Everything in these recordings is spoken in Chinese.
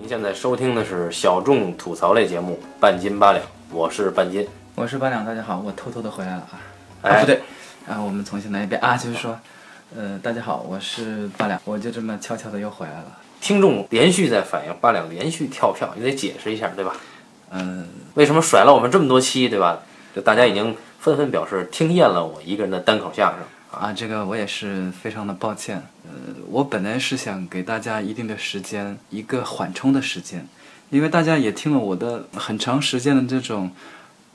您现在收听的是小众吐槽类节目《半斤八两》，我是半斤。我是八两，大家好，我偷偷的回来了啊！哎啊，不对，啊，我们重新来一遍啊，就是说，呃，大家好，我是八两，我就这么悄悄的又回来了。听众连续在反映八两连续跳票，你得解释一下，对吧？嗯、为什么甩了我们这么多期，对吧？就大家已经纷纷表示听厌了我一个人的单口相声。啊，这个我也是非常的抱歉。呃，我本来是想给大家一定的时间，一个缓冲的时间，因为大家也听了我的很长时间的这种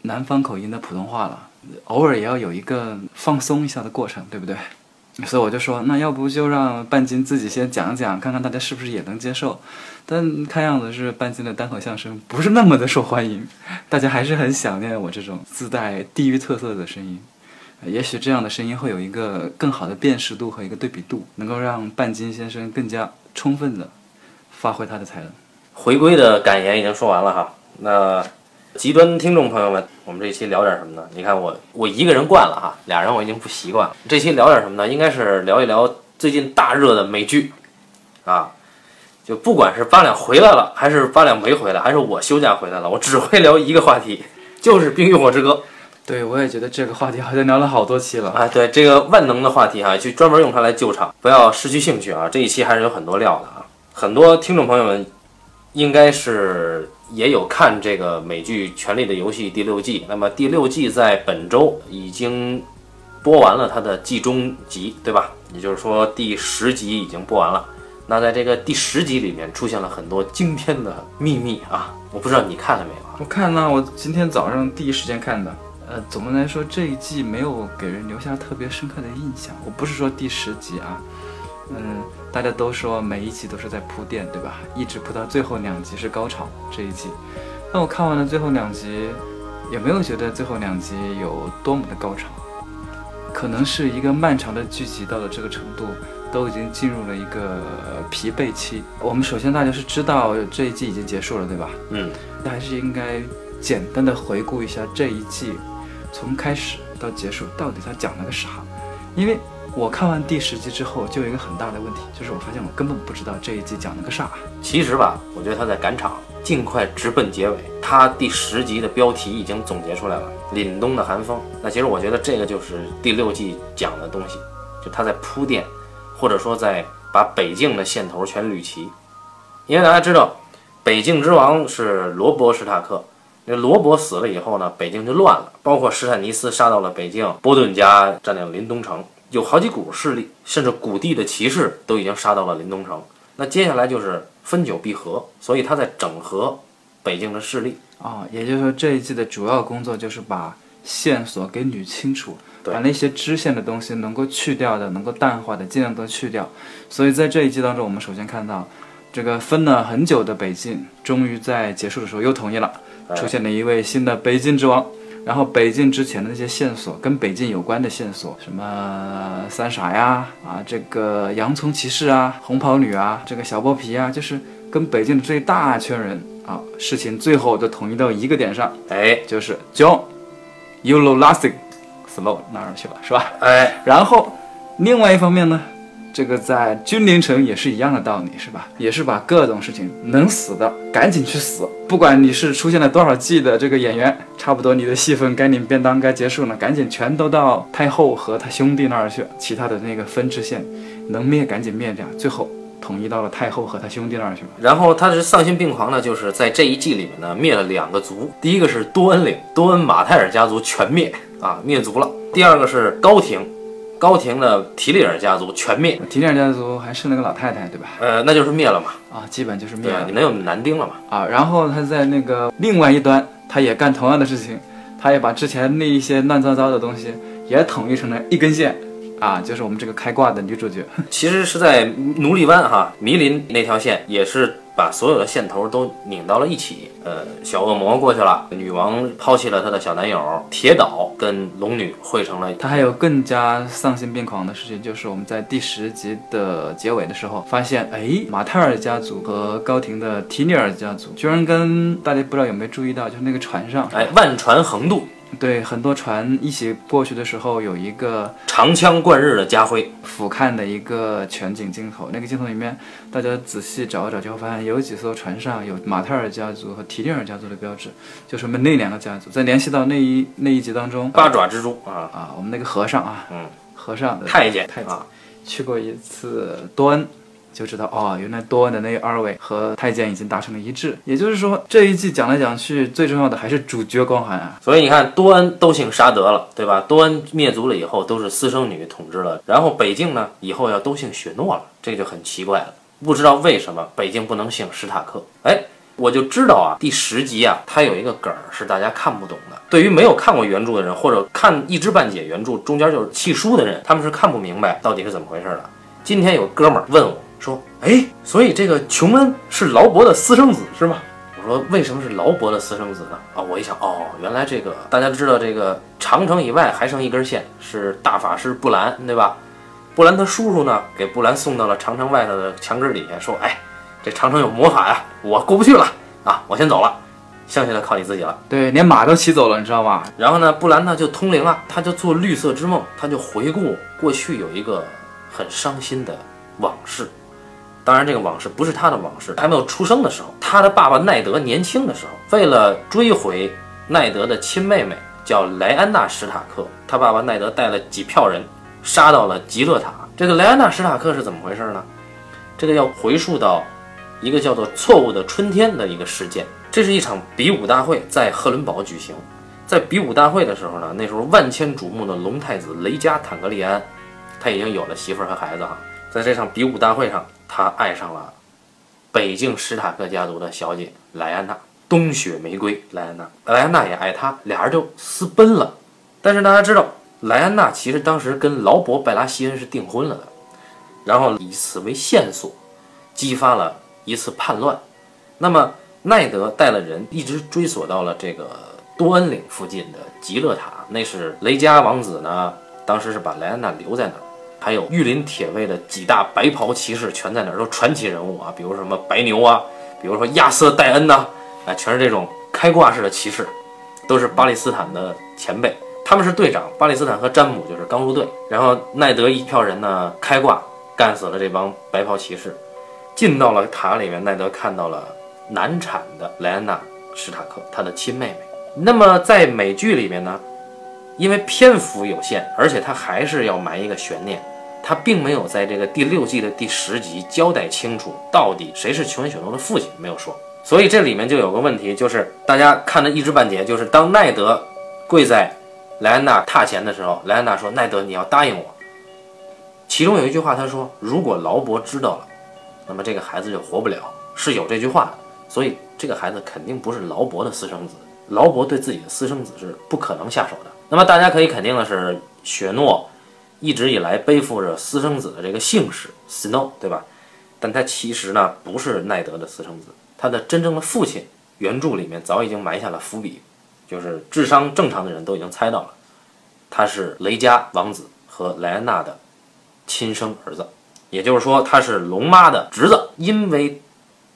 南方口音的普通话了，偶尔也要有一个放松一下的过程，对不对？所以我就说，那要不就让半斤自己先讲讲，看看大家是不是也能接受。但看样子是半斤的单口相声不是那么的受欢迎，大家还是很想念我这种自带地域特色的声音。也许这样的声音会有一个更好的辨识度和一个对比度，能够让半斤先生更加充分的发挥他的才能。回归的感言已经说完了哈，那极端听众朋友们，我们这期聊点什么呢？你看我我一个人惯了哈，俩人我已经不习惯了。这期聊点什么呢？应该是聊一聊最近大热的美剧，啊，就不管是八两回来了，还是八两没回来，还是我休假回来了，我只会聊一个话题，就是《冰与火之歌》。对，我也觉得这个话题好像聊了好多期了。啊，对这个万能的话题哈、就专门用它来救场，不要失去兴趣啊！这一期还是有很多料的啊，很多听众朋友们应该是也有看这个美剧《权力的游戏》第六季。那么第六季在本周已经播完了它的季中集，对吧？也就是说第十集已经播完了。那在这个第十集里面出现了很多惊天的秘密啊！我不知道你看了没有啊？我看了，我今天早上第一时间看的。呃，总的来说这一季没有给人留下特别深刻的印象。我不是说第十集啊，嗯，大家都说每一集都是在铺垫，对吧？一直铺到最后两集是高潮这一季。那我看完了最后两集，也没有觉得最后两集有多么的高潮。可能是一个漫长的剧集到了这个程度，都已经进入了一个呃疲惫期。我们首先大家是知道这一季已经结束了，对吧？嗯，还是应该简单的回顾一下这一季，从开始到结束到底它讲了个啥？因为我看完第十集之后，就有一个很大的问题，就是我发现我根本不知道这一集讲了个啥。其实吧，我觉得他在赶场，尽快直奔结尾。他第十集的标题已经总结出来了，《凛冬的寒风》。那其实我觉得这个就是第六季讲的东西，就他在铺垫，或者说在把北境的线头全捋齐。因为大家知道，北境之王是罗伯·史塔克。那罗伯死了以后呢，北京就乱了，包括史坦尼斯杀到了北京，波顿家占领临冬城，有好几股势力，甚至古地的骑士都已经杀到了临冬城。那接下来就是分久必合，所以他在整合北京的势力。啊、也就是说这一季的主要工作就是把线索给捋清楚，把那些支线的东西能够去掉的、能够淡化的，尽量都去掉。所以在这一季当中，我们首先看到这个分了很久的北境，终于在结束的时候又统一了。哎出现了一位新的北境之王。然后北境之前的那些线索，跟北境有关的线索，什么三傻呀，啊，这个洋葱骑士啊，红袍女啊，这个小剥皮啊，就是跟北境的这一大圈人啊，事情最后都统一到一个点上，哎就是 nothing，slow 那儿去了，是吧？哎，然后另外一方面呢，这个在君临城也是一样的道理，是吧？也是把各种事情能死的赶紧去死，不管你是出现了多少季的这个演员，差不多你的戏份该领便当该结束了，赶紧全都到太后和他兄弟那儿去，其他的那个分支线能灭赶紧灭掉，最后统一到了太后和他兄弟那儿去了。然后他是丧心病狂呢，就是在这一季里面呢灭了两个族，第一个是多恩领，多恩马泰尔家族全灭啊，灭族了；第二个是高廷，高庭的提里尔家族全灭，提里尔家族还剩那个老太太，对吧？呃，那就是灭了嘛，啊，基本就是灭了，你能有男丁了嘛？啊。然后他在那个另外一端，他也干同样的事情，他也把之前那一些乱糟糟的东西也统一成了一根线，啊，就是我们这个开挂的女主角。其实是在奴隶湾哈，迷林那条线也是把所有的线头都拧到了一起。呃，小恶魔过去了，女王抛弃了她的小男友铁岛，跟龙女汇成了。他还有更加丧心病狂的事情，就是我们在第十集的结尾的时候发现，哎，马泰尔家族和高庭的提尼尔家族居然跟大家不知道有没有注意到，就是那个船上，哎，万船横渡，对，很多船一起过去的时候，有一个长枪贯日的家辉，俯瞰的一个全景镜头。那个镜头里面，大家仔细找一找，就会发现有几艘船上有马泰尔家族和提利尔家族的标志，就是我们那两个家族。再联系到那一那一集当中，八爪蜘蛛啊，啊，我们那个和尚啊，嗯，和尚的太监。太监啊，去过一次多恩，就知道哦，原来多恩的那二位和太监已经达成了一致。也就是说，这一季讲来讲去，最重要的还是主角光环啊。所以你看，多恩都姓沙德了，对吧？多恩灭族了以后，都是私生女统治了。然后北境呢，以后要都姓雪诺了，这就很奇怪了。不知道为什么北境不能姓史塔克？哎，我就知道啊，第十集啊，它有一个梗儿是大家看不懂的。对于没有看过原著的人，或者看一知半解原著中间就是弃书的人，他们是看不明白到底是怎么回事的。今天有哥们儿问我说：“哎，所以这个琼恩是劳勃的私生子是吗？”我说：“为什么是劳勃的私生子呢？”啊，我一想，哦，原来这个大家都知道，这个长城以外还剩一根线是大法师布兰，对吧？布兰他叔叔呢，给布兰送到了长城外头的墙根底下，说：“哎，这长城有魔法呀，我过不去了啊，我先走了，剩下的靠你自己了。”对，连马都骑走了，你知道吗？然后呢，布兰呢就通灵了，他就做绿色之梦，他就回顾过去有一个很伤心的往事。当然，这个往事不是他的往事，还没有出生的时候，他的爸爸奈德年轻的时候，为了追回奈德的亲妹妹叫莱安娜·史塔克，他爸爸奈德带了几票人杀到了极乐塔。这个莱安娜·史塔克是怎么回事呢？这个要回溯到一个叫做“错误的春天”的一个事件。这是一场比武大会在赫伦堡举行，在比武大会的时候呢，那时候万千瞩目的龙太子雷加坦格利安，他已经有了媳妇儿和孩子哈。在这场比武大会上，他爱上了北境史塔克家族的小姐莱安娜，冬雪玫瑰莱安娜，莱安娜也爱他，俩人就私奔了。但是大家知道，莱安娜其实当时跟劳勃拜拉希恩是订婚了的，然后以此为线索，激发了一次叛乱。那么奈德带了人一直追索到了这个多恩岭附近的极乐塔，那是雷加王子呢，当时是把莱安娜留在那儿。还有御林铁卫的几大白袍骑士全在那儿，都传奇人物啊，比如什么白牛啊，比如说亚瑟戴恩呐、啊，全是这种开挂式的骑士，都是巴利斯坦的前辈，他们是队长，巴利斯坦和詹姆就是刚入队，然后奈德一票人呢开挂干死了这帮白袍骑士，进到了塔里面，奈德看到了难产的莱安娜·史塔克，他的亲妹妹。那么在美剧里面呢，因为篇幅有限，而且他还是要埋一个悬念。他并没有在这个第六季的第十集交代清楚到底谁是琼恩·雪诺的父亲，没有说。所以这里面就有个问题，就是大家看的一知半解，就是当奈德跪在莱安娜榻前的时候，莱安娜说：“奈德，你要答应我。”其中有一句话，他说：“如果劳勃知道了，那么这个孩子就活不了。”是有这句话的，所以这个孩子肯定不是劳勃的私生子。劳勃对自己的私生子是不可能下手的。那么大家可以肯定的是，雪诺。一直以来背负着私生子的这个姓氏 Snow，对吧？但他其实呢不是奈德的私生子，他的真正的父亲原著里面早已经埋下了伏笔，就是智商正常的人都已经猜到了，他是雷加王子和莱安娜的亲生儿子，也就是说他是龙妈的侄子。因为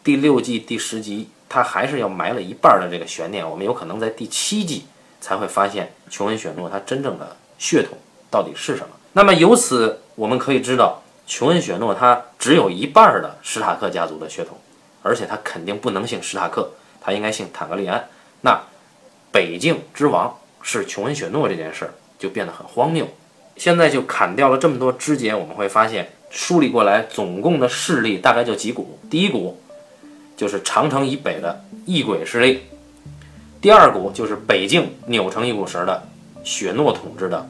第六季第十集他还是要埋了一半的这个悬念，我们有可能在第七季才会发现琼恩·雪诺他真正的血统到底是什么。那么由此我们可以知道，琼恩·雪诺他只有一半的史塔克家族的血统，而且他肯定不能姓史塔克，他应该姓坦格利安。那北境之王是琼恩·雪诺这件事儿就变得很荒谬。现在就砍掉了这么多枝节，我们会发现梳理过来，总共的势力大概就几股。第一股就是长城以北的异鬼势力，第二股就是北境扭成一股绳的雪诺统治的。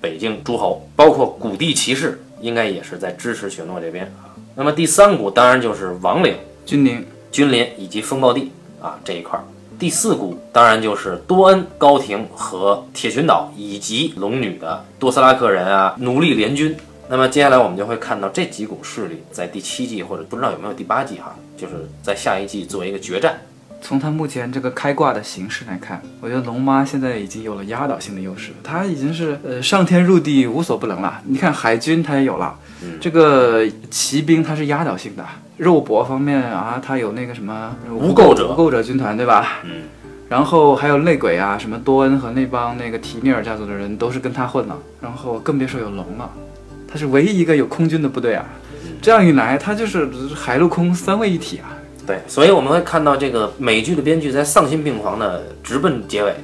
北境诸侯，包括古地骑士，应该也是在支持雪诺这边啊。那么第三股当然就是王陵、君临、君临以及风暴地啊这一块儿。第四股当然就是多恩、高庭和铁群岛以及龙女的多斯拉克人啊，奴隶联军。那么接下来我们就会看到这几股势力在第七季或者不知道有没有第八季哈，就是在下一季做一个决战。从他目前这个开挂的形式来看，我觉得龙妈现在已经有了压倒性的优势，她已经是呃上天入地无所不能了。你看海军她也有了，这个骑兵它是压倒性的，肉搏方面啊，它有那个什么无垢者。无垢者军团对吧？嗯，然后还有内鬼啊，什么多恩和那帮那个提尼尔家族的人都是跟他混了，然后更别说有龙了，他是唯一一个有空军的部队啊。这样一来，他就是海陆空三位一体啊。对，所以我们会看到这个美剧的编剧在丧心病狂的直奔结尾，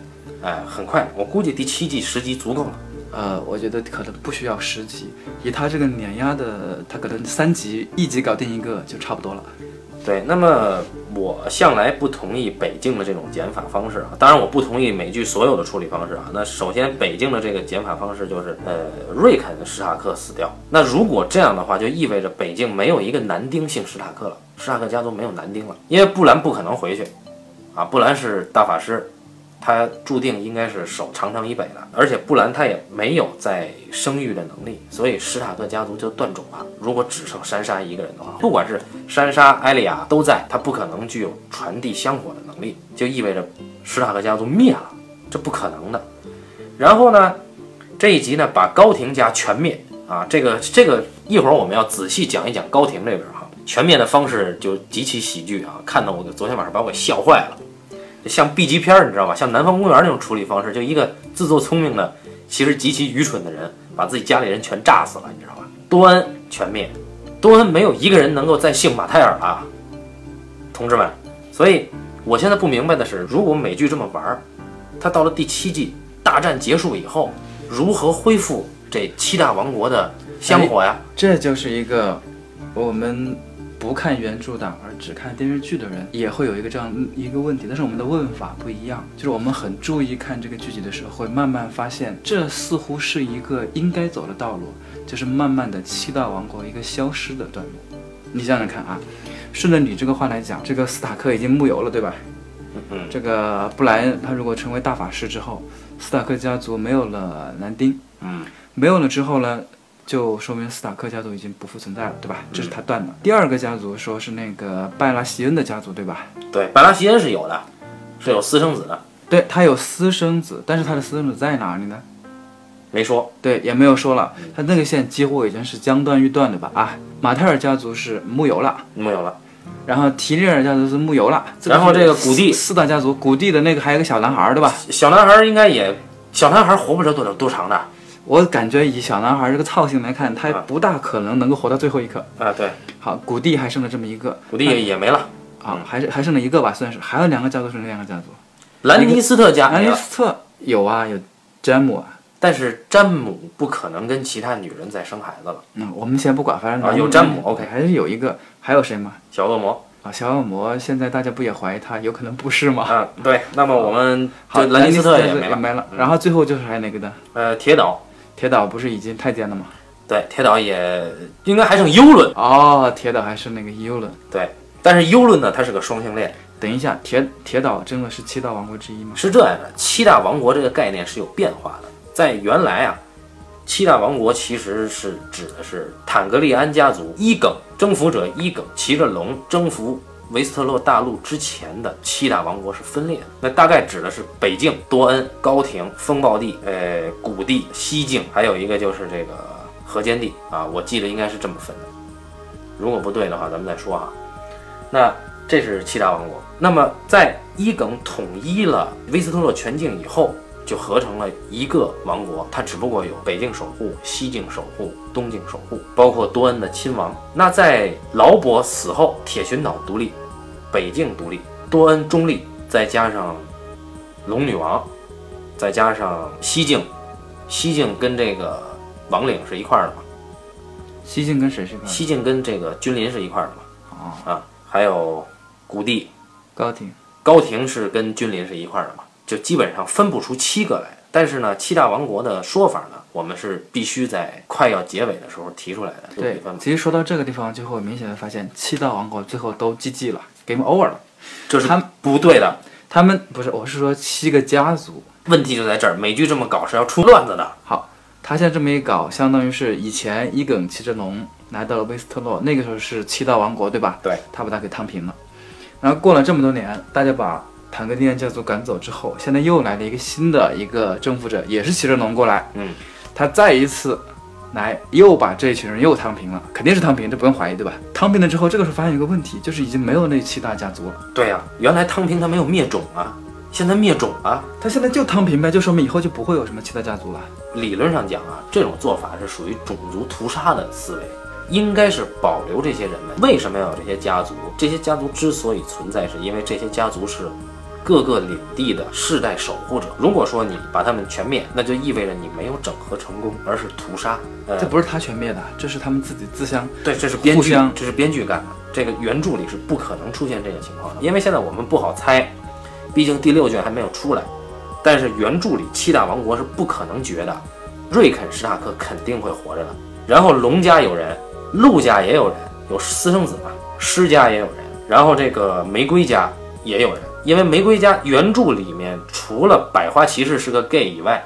哎，很快，我估计第七季十集足够了。呃，我觉得可能不需要十集，以他这个碾压的，他可能三集一集搞定一个就差不多了。对，那么我向来不同意北京的这种减法方式啊，当然我不同意美剧所有的处理方式啊。那首先，北京的这个减法方式就是，呃，瑞肯史塔克死掉。那如果这样的话，就意味着北京没有一个男丁姓史塔克了，史塔克家族没有男丁了，因为布兰不可能回去，啊，布兰是大法师。他注定应该是守长城以北的，而且布兰他也没有再生育的能力，所以史塔克家族就断种了。如果只剩珊莎一个人的话，不管是珊莎、艾莉亚都在，他不可能具有传递香火的能力，就意味着史塔克家族灭了，这不可能的。然后呢，这一集呢把高庭家全灭啊，这个这个一会儿我们要仔细讲一讲高庭这边哈，全灭的方式就极其喜剧啊，看到我昨天晚上把我给笑坏了。像 B 级片儿，你知道吧？像《南方公园》那种处理方式，就一个自作聪明的，其实极其愚蠢的人，把自己家里人全炸死了，你知道吧？多恩全灭，多恩没有一个人能够再姓马泰尔了，同志们。所以，我现在不明白的是，如果美剧这么玩儿，他到了第七季大战结束以后，如何恢复这七大王国的香火呀？这就是一个我们。不看原著党而只看电视剧的人也会有一个这样一个问题，但是我们的问法不一样，就是我们很注意看这个剧集的时候，会慢慢发现这似乎是一个应该走的道路，就是慢慢的七大王国一个消失的段落。你想想看啊，顺着你这个话来讲，这个斯塔克已经木有了，对吧？嗯这个布莱恩他如果成为大法师之后，斯塔克家族没有了男丁，嗯，没有了之后呢？就说明斯塔克家族已经不复存在了，对吧？这是他断的。第二个家族说是那个拜拉席恩的家族，对吧？对，拜拉席恩是有的，是有私生子的。对他有私生子，但是他的私生子在哪里呢？没说。对，也没有说了。他那个线几乎已经是将断欲断的吧？啊，马泰尔家族是木有了，木有了。然后提利尔家族是木有了。然后这个古蒂四大家族，古蒂的那个还有个小男孩，对吧？小男孩应该也，小男孩活不了多多长的。我感觉以小男孩这个操性来看，他不大可能能够活到最后一刻啊。对，好，古蒂还剩了这么一个，古蒂也也没了啊，还是还剩了一个吧，算是。还有两个家族是哪两个家族？兰尼斯特家，兰尼斯特有啊，有詹姆啊，但是詹姆不可能跟其他女人再生孩子了。嗯，我们先不管，反正啊，有詹姆，OK，还是有一个，还有谁吗？小恶魔啊，小恶魔，现在大家不也怀疑他有可能不是吗？嗯，对。那么我们好，兰尼斯特也没了，然后最后就是还有哪个的？呃，铁岛。铁岛不是已经太监了吗？对，铁岛也应该还剩幽伦哦。铁岛还是那个幽伦。对，但是幽伦呢，它是个双性恋。等一下，铁铁岛真的是七大王国之一吗？是这样的，七大王国这个概念是有变化的。在原来啊，七大王国其实是指的是坦格利安家族伊耿征服者伊耿骑着龙征服。维斯特洛大陆之前的七大王国是分裂的，那大概指的是北境、多恩、高庭、风暴地、呃古地、西境，还有一个就是这个河间地啊，我记得应该是这么分的。如果不对的话，咱们再说哈。那这是七大王国。那么在伊耿统一了维斯特洛全境以后，就合成了一个王国，它只不过有北境守护、西境守护、东境守护，包括多恩的亲王。那在劳勃死后，铁群岛独立，北境独立，多恩中立，再加上龙女王，再加上西境，西境跟这个王岭是一块儿的嘛？西境跟谁是一块？西境跟这个君临是一块儿的嘛？啊，还有古地、高庭，高庭是跟君临是一块儿的嘛？就基本上分不出七个来，但是呢，七大王国的说法呢，我们是必须在快要结尾的时候提出来的。对，其实说到这个地方，就会明显的发现，七大王国最后都 GG 了，Game Over 了。这是他们不对的，他们不是，我是说七个家族。问题就在这儿，美剧这么搞是要出乱子的。好，他现在这么一搞，相当于是以前伊耿骑着龙来到了威斯特洛，那个时候是七大王国，对吧？对，他把他给烫平了。然后过了这么多年，大家把。坦格利安家族赶走之后，现在又来了一个新的一个征服者，也是骑着龙过来。嗯，他再一次来，又把这一群人又摊平了，肯定是摊平，这不用怀疑，对吧？摊平了之后，这个时候发现一个问题，就是已经没有那七大家族了。对呀，原来摊平他没有灭种啊，现在灭种了。他现在就汤平呗，就说明以后就不会有什么其他家族了。理论上讲啊，这种做法是属于种族屠杀的思维，应该是保留这些人们。为什么要有这些家族？这些家族之所以存在，是因为这些家族是各个领地的世代守护者。如果说你把他们全灭，那就意味着你没有整合成功，而是屠杀。呃这，不是他全灭的，这是他们自己自相。对，这是编剧，这是编剧干的。这个原著里是不可能出现这个情况的，因为现在我们不好猜，毕竟第六卷还没有出来。但是原著里七大王国是不可能绝的，瑞肯史塔克肯定会活着的。然后龙家有人，陆家也有人，有私生子嘛，施家也有人，然后这个玫瑰家也有人。因为玫瑰家原著里面除了百花骑士是个 gay 以外，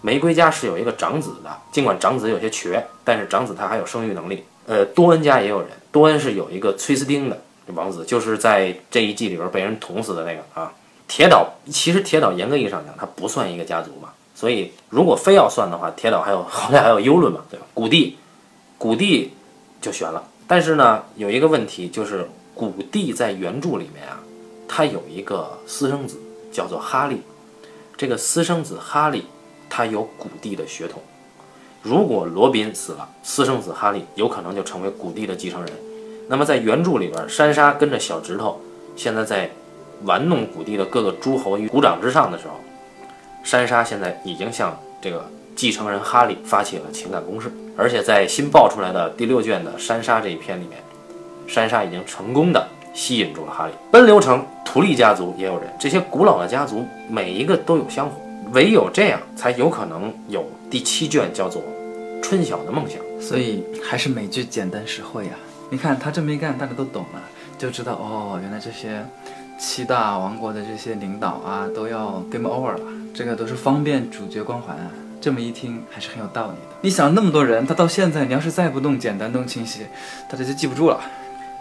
玫瑰家是有一个长子的，尽管长子有些瘸，但是长子他还有生育能力。呃，多恩家也有人，多恩是有一个崔斯丁的王子，就是在这一季里边被人捅死的那个啊。铁岛其实铁岛严格意义上讲，它不算一个家族嘛，所以如果非要算的话，铁岛还有后来还有幽论嘛，对吧？古地，古地就悬了。但是呢，有一个问题就是古地在原著里面啊，他有一个私生子叫做哈利，这个私生子哈利他有古地的血统。如果罗宾死了，私生子哈利有可能就成为古地的继承人。那么在原著里边，珊莎跟着小指头现在在玩弄古地的各个诸侯于股掌之上的时候，珊莎现在已经向这个继承人哈利发起了情感攻势，而且在新爆出来的第六卷的珊莎这一篇里面，珊莎已经成功的吸引住了哈利。奔流城图利家族也有人，这些古老的家族每一个都有香火，唯有这样才有可能有第七卷叫做《春晓的梦想》。所以还是美剧简单实惠呀、你看他这么一干，大家都懂了，就知道哦，原来这些七大王国的这些领导啊，都要 game over 了。这个都是方便主角光环啊。这么一听还是很有道理的。你想那么多人，他到现在你要是再不弄简单弄清晰，大家就记不住了。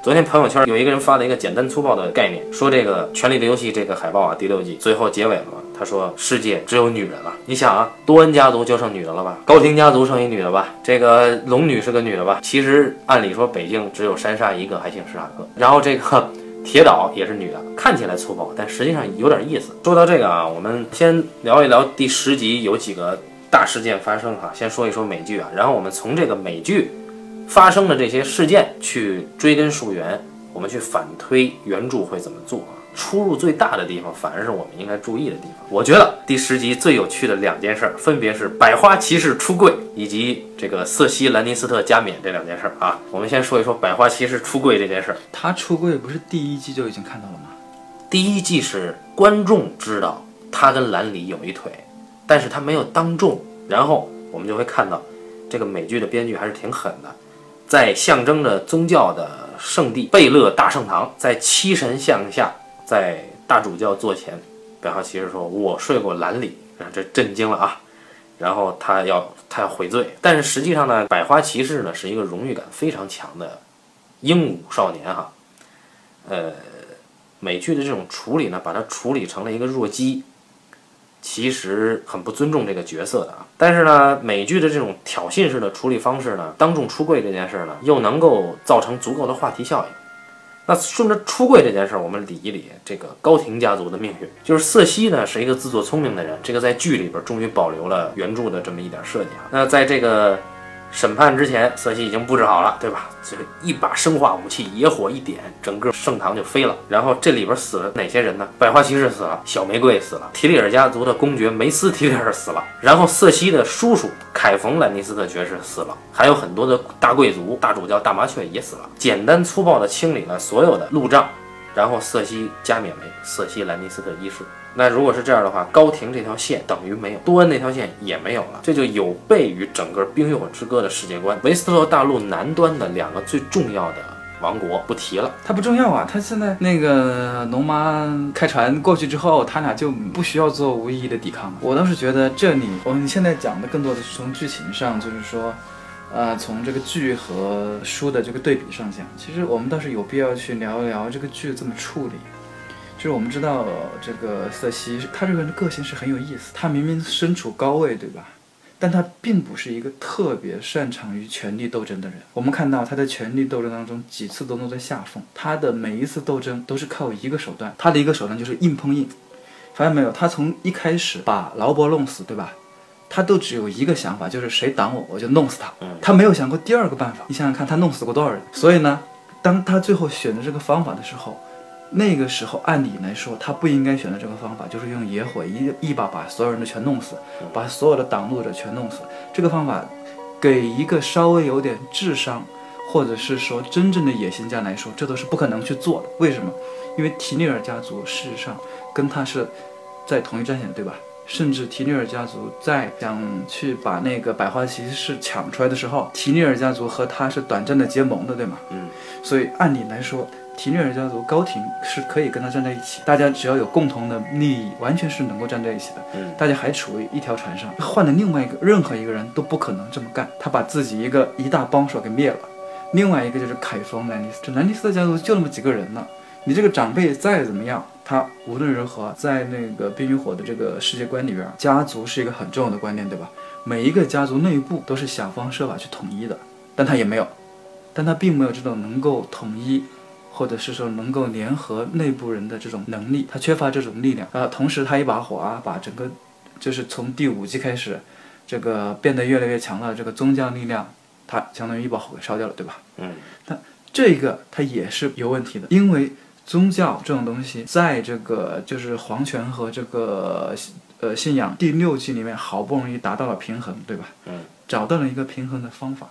昨天朋友圈有一个人发了一个简单粗暴的概念，说这个《权力的游戏》这个海报啊，第六季最后结尾了嘛，他说世界只有女人了。你想啊，多恩家族就剩女的了吧？高庭家族剩一女的吧？这个龙女是个女的吧？其实按理说北京只有珊莎一个还姓史塔克，然后这个铁岛也是女的，看起来粗暴，但实际上有点意思。说到这个啊，我们先聊一聊第十集有几个大事件发生哈、先说一说美剧啊，然后我们从这个美剧。发生的这些事件去追根溯源，我们去反推原著会怎么做啊？出入最大的地方，反而是我们应该注意的地方。我觉得第十集最有趣的两件事，分别是百花骑士出柜以及这个瑟西·兰尼斯特加冕这两件事啊。我们先说一说百花骑士出柜这件事。他出柜不是第一季就已经看到了吗？第一季是观众知道他跟兰里有一腿，但是他没有当众，然后我们就会看到这个美剧的编剧还是挺狠的。在象征着宗教的圣地贝勒大圣堂，在七神像下，在大主教座前，百花骑士说：“我睡过兰里。”啊，这震惊了啊！然后他要他要悔罪，但是实际上呢，百花骑士呢是一个荣誉感非常强的鹦鹉少年哈。呃，美剧的这种处理呢，把它处理成了一个弱鸡，其实很不尊重这个角色的啊。但是呢，美剧的这种挑衅式的处理方式呢，当众出柜这件事呢，又能够造成足够的话题效应。那顺着出柜这件事儿，我们理一理这个高庭家族的命运。就是瑟西呢是一个自作聪明的人，这个在剧里边终于保留了原著的这么一点设计啊。那在这个审判之前，瑟西已经布置好了，对吧？这个一把生化武器，野火一点，整个圣堂就飞了。然后这里边死了哪些人呢？百花骑士死了，小玫瑰死了，提里尔家族的公爵梅斯提里尔死了，然后瑟西的叔叔凯冯兰尼斯特爵士死了，还有很多的大贵族、大主教、大麻雀也死了。简单粗暴地清理了所有的路障，然后瑟西加冕为瑟西兰尼斯特一世。那如果是这样的话，高庭这条线等于没有，多恩那条线也没有了，这就有悖于整个《冰与火之歌》的世界观。维斯特洛大陆南端的两个最重要的王国不提了，他不重要啊，他现在那个龙妈开船过去之后，他俩就不需要做无意义的抵抗了。我倒是觉得这里我们现在讲的更多的是从剧情上，就是说，呃，从这个剧和书的这个对比上讲，其实我们倒是有必要去聊一聊这个剧这么处理。就是我们知道这个瑟西，他这个人的个性是很有意思。他明明身处高位，对吧？但他并不是一个特别擅长于权力斗争的人。我们看到他在权力斗争当中几次都落在下风，他的每一次斗争都是靠一个手段，他的一个手段就是硬碰硬，发现没有？他从一开始把劳勃弄死，对吧？他都只有一个想法，就是谁挡我，我就弄死他。他没有想过第二个办法。你想想看，他弄死过多少人？所以呢，当他最后选择这个方法的时候，那个时候按理来说，他不应该选择这个方法，就是用野火一一把把所有人都全弄死，把所有的挡路者全弄死。这个方法，给一个稍微有点智商，或者是说真正的野心家来说，这都是不可能去做的。为什么？因为提尼尔家族事实上跟他是在同一战线，对吧？甚至提尼尔家族在想去把那个百花骑士抢出来的时候，提尼尔家族和他是短暂的结盟的，对吗？嗯。所以按理来说，提尼尔家族高庭是可以跟他站在一起，大家只要有共同的利益，完全是能够站在一起的。嗯。大家还处于一条船上，换了另外一个任何一个人都不可能这么干。他把自己一个一大帮手给灭了，另外一个就是凯风兰尼斯，这兰尼斯的家族就那么几个人呢。你这个长辈再怎么样，他无论如何，在那个冰与火的这个世界观里边，家族是一个很重要的观念，对吧？每一个家族内部都是想方设法去统一的，但他也没有，但他并没有这种能够统一，或者是说能够联合内部人的这种能力，他缺乏这种力量啊。同时，他一把火啊，把整个就是从第五季开始，这个变得越来越强的这个宗教力量，他相当于一把火给烧掉了，对吧？嗯，但这个他也是有问题的，因为。宗教这种东西，在这个就是皇权和这个呃信仰第六季里面，好不容易达到了平衡，对吧？嗯。找到了一个平衡的方法，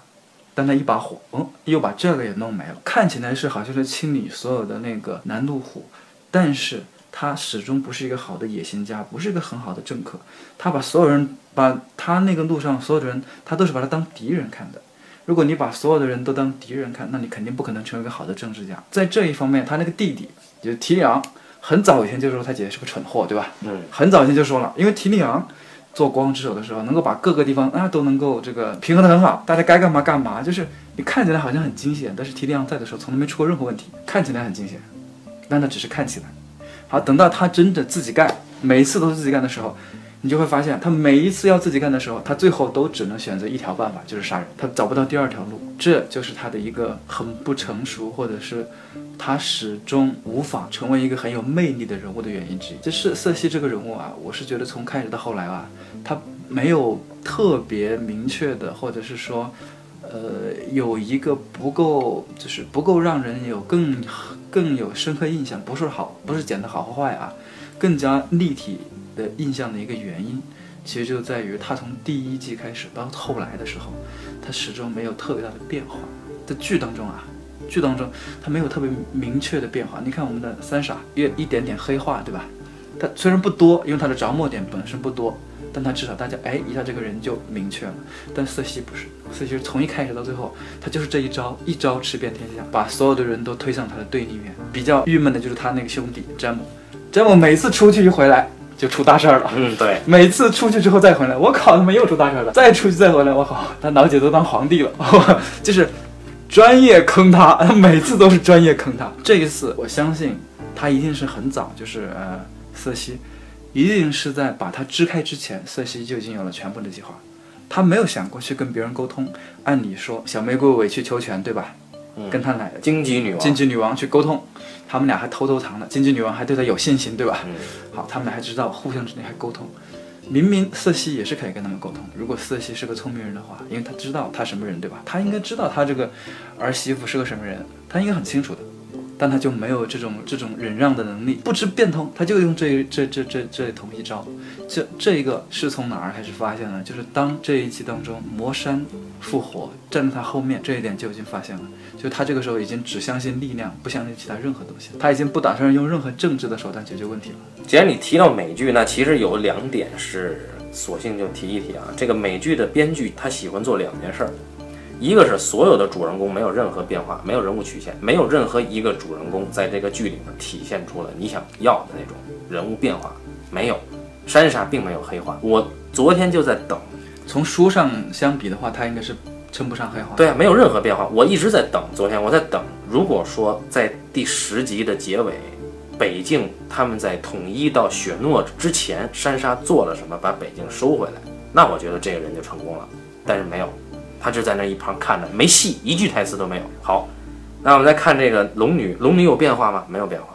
但他一把火，嗯，又把这个也弄没了。看起来是好像是清理所有的那个南路虎，但是他始终不是一个好的野心家，不是一个很好的政客。他把所有人，把他那个路上所有的人，他都是把他当敌人看的。如果你把所有的人都当敌人看，那你肯定不可能成为一个好的政治家。在这一方面，他那个弟弟就是提里昂，很早以前就说他姐姐是个蠢货，对吧？嗯，很早以前就说了，因为提里昂做国王之手的时候，能够把各个地方啊都能够这个平衡的很好，大家该干嘛干嘛，就是你看起来好像很惊险，但是提里昂在的时候从来没出过任何问题，看起来很惊险，但那只是看起来。好，等到他真的自己干，每一次都是自己干的时候。你就会发现，他每一次要自己干的时候，他最后都只能选择一条办法，就是杀人。他找不到第二条路，这就是他的一个很不成熟，或者是他始终无法成为一个很有魅力的人物的原因之一。就是瑟西这个人物啊，我是觉得从开始到后来啊，他没有特别明确的，或者是说，呃，有一个不够，就是不够让人有更更有深刻印象，不是好，不是讲的好或坏啊，更加立体。的印象的一个原因，其实就在于他从第一季开始到后来的时候，他始终没有特别大的变化。在剧当中啊，剧当中他没有特别明确的变化。你看我们的三傻，一一点点黑化，对吧？他虽然不多，因为他的着墨点本身不多，但他至少大家哎一下这个人就明确了。但瑟西不是，瑟西从一开始到最后，他就是这一招，一招吃遍天下，把所有的人都推向他的对立面。比较郁闷的就是他那个兄弟詹姆，詹姆每次出去一回来。就出大事儿了。嗯，对，每次出去之后再回来，我靠，他妈又出大事儿了。再出去再回来，我靠，他老姐都当皇帝了，就是专业坑他，他 每次都是专业坑他。这一次，我相信他一定是很早，就是呃，瑟西一定是在把他支开之前，瑟西就已经有了全部的计划。他没有想过去跟别人沟通。按理说，小玫瑰委曲求全，对吧？跟他奶荆棘女王，荆棘女王去沟通。他们俩还偷偷藏了，金鸡女王还对他有信心，对吧？嗯。好，他们俩还知道互相之间还沟通。明明瑟西也是可以跟他们沟通，如果瑟西是个聪明人的话，因为他知道他什么人，对吧？他应该知道他这个儿媳妇是个什么人，他应该很清楚的。但他就没有这种这种忍让的能力，不知变通，他就用这这这这这同一招。这这一个是从哪儿开始发现的？就是当这一集当中魔山复活站在他后面，这一点就已经发现了。就他这个时候已经只相信力量，不相信其他任何东西。他已经不打算用任何政治的手段解决问题了。既然你提到美剧，那其实有两点是索性就提一提啊。这个美剧的编剧他喜欢做两件事儿。一个是所有的主人公没有任何变化，没有人物曲线，没有任何一个主人公在这个剧里面体现出了你想要的那种人物变化，没有。珊莎并没有黑化，我昨天就在等。从书上相比的话，他应该是称不上黑化。对啊，没有任何变化，我一直在等。昨天我在等，如果说在第十集的结尾，北境他们在统一到雪诺之前，珊莎做了什么把北境收回来，那我觉得这个人就成功了。但是没有。他就在那一旁看着，没戏，一句台词都没有。好，那我们再看这个龙女，龙女有变化吗？没有变化。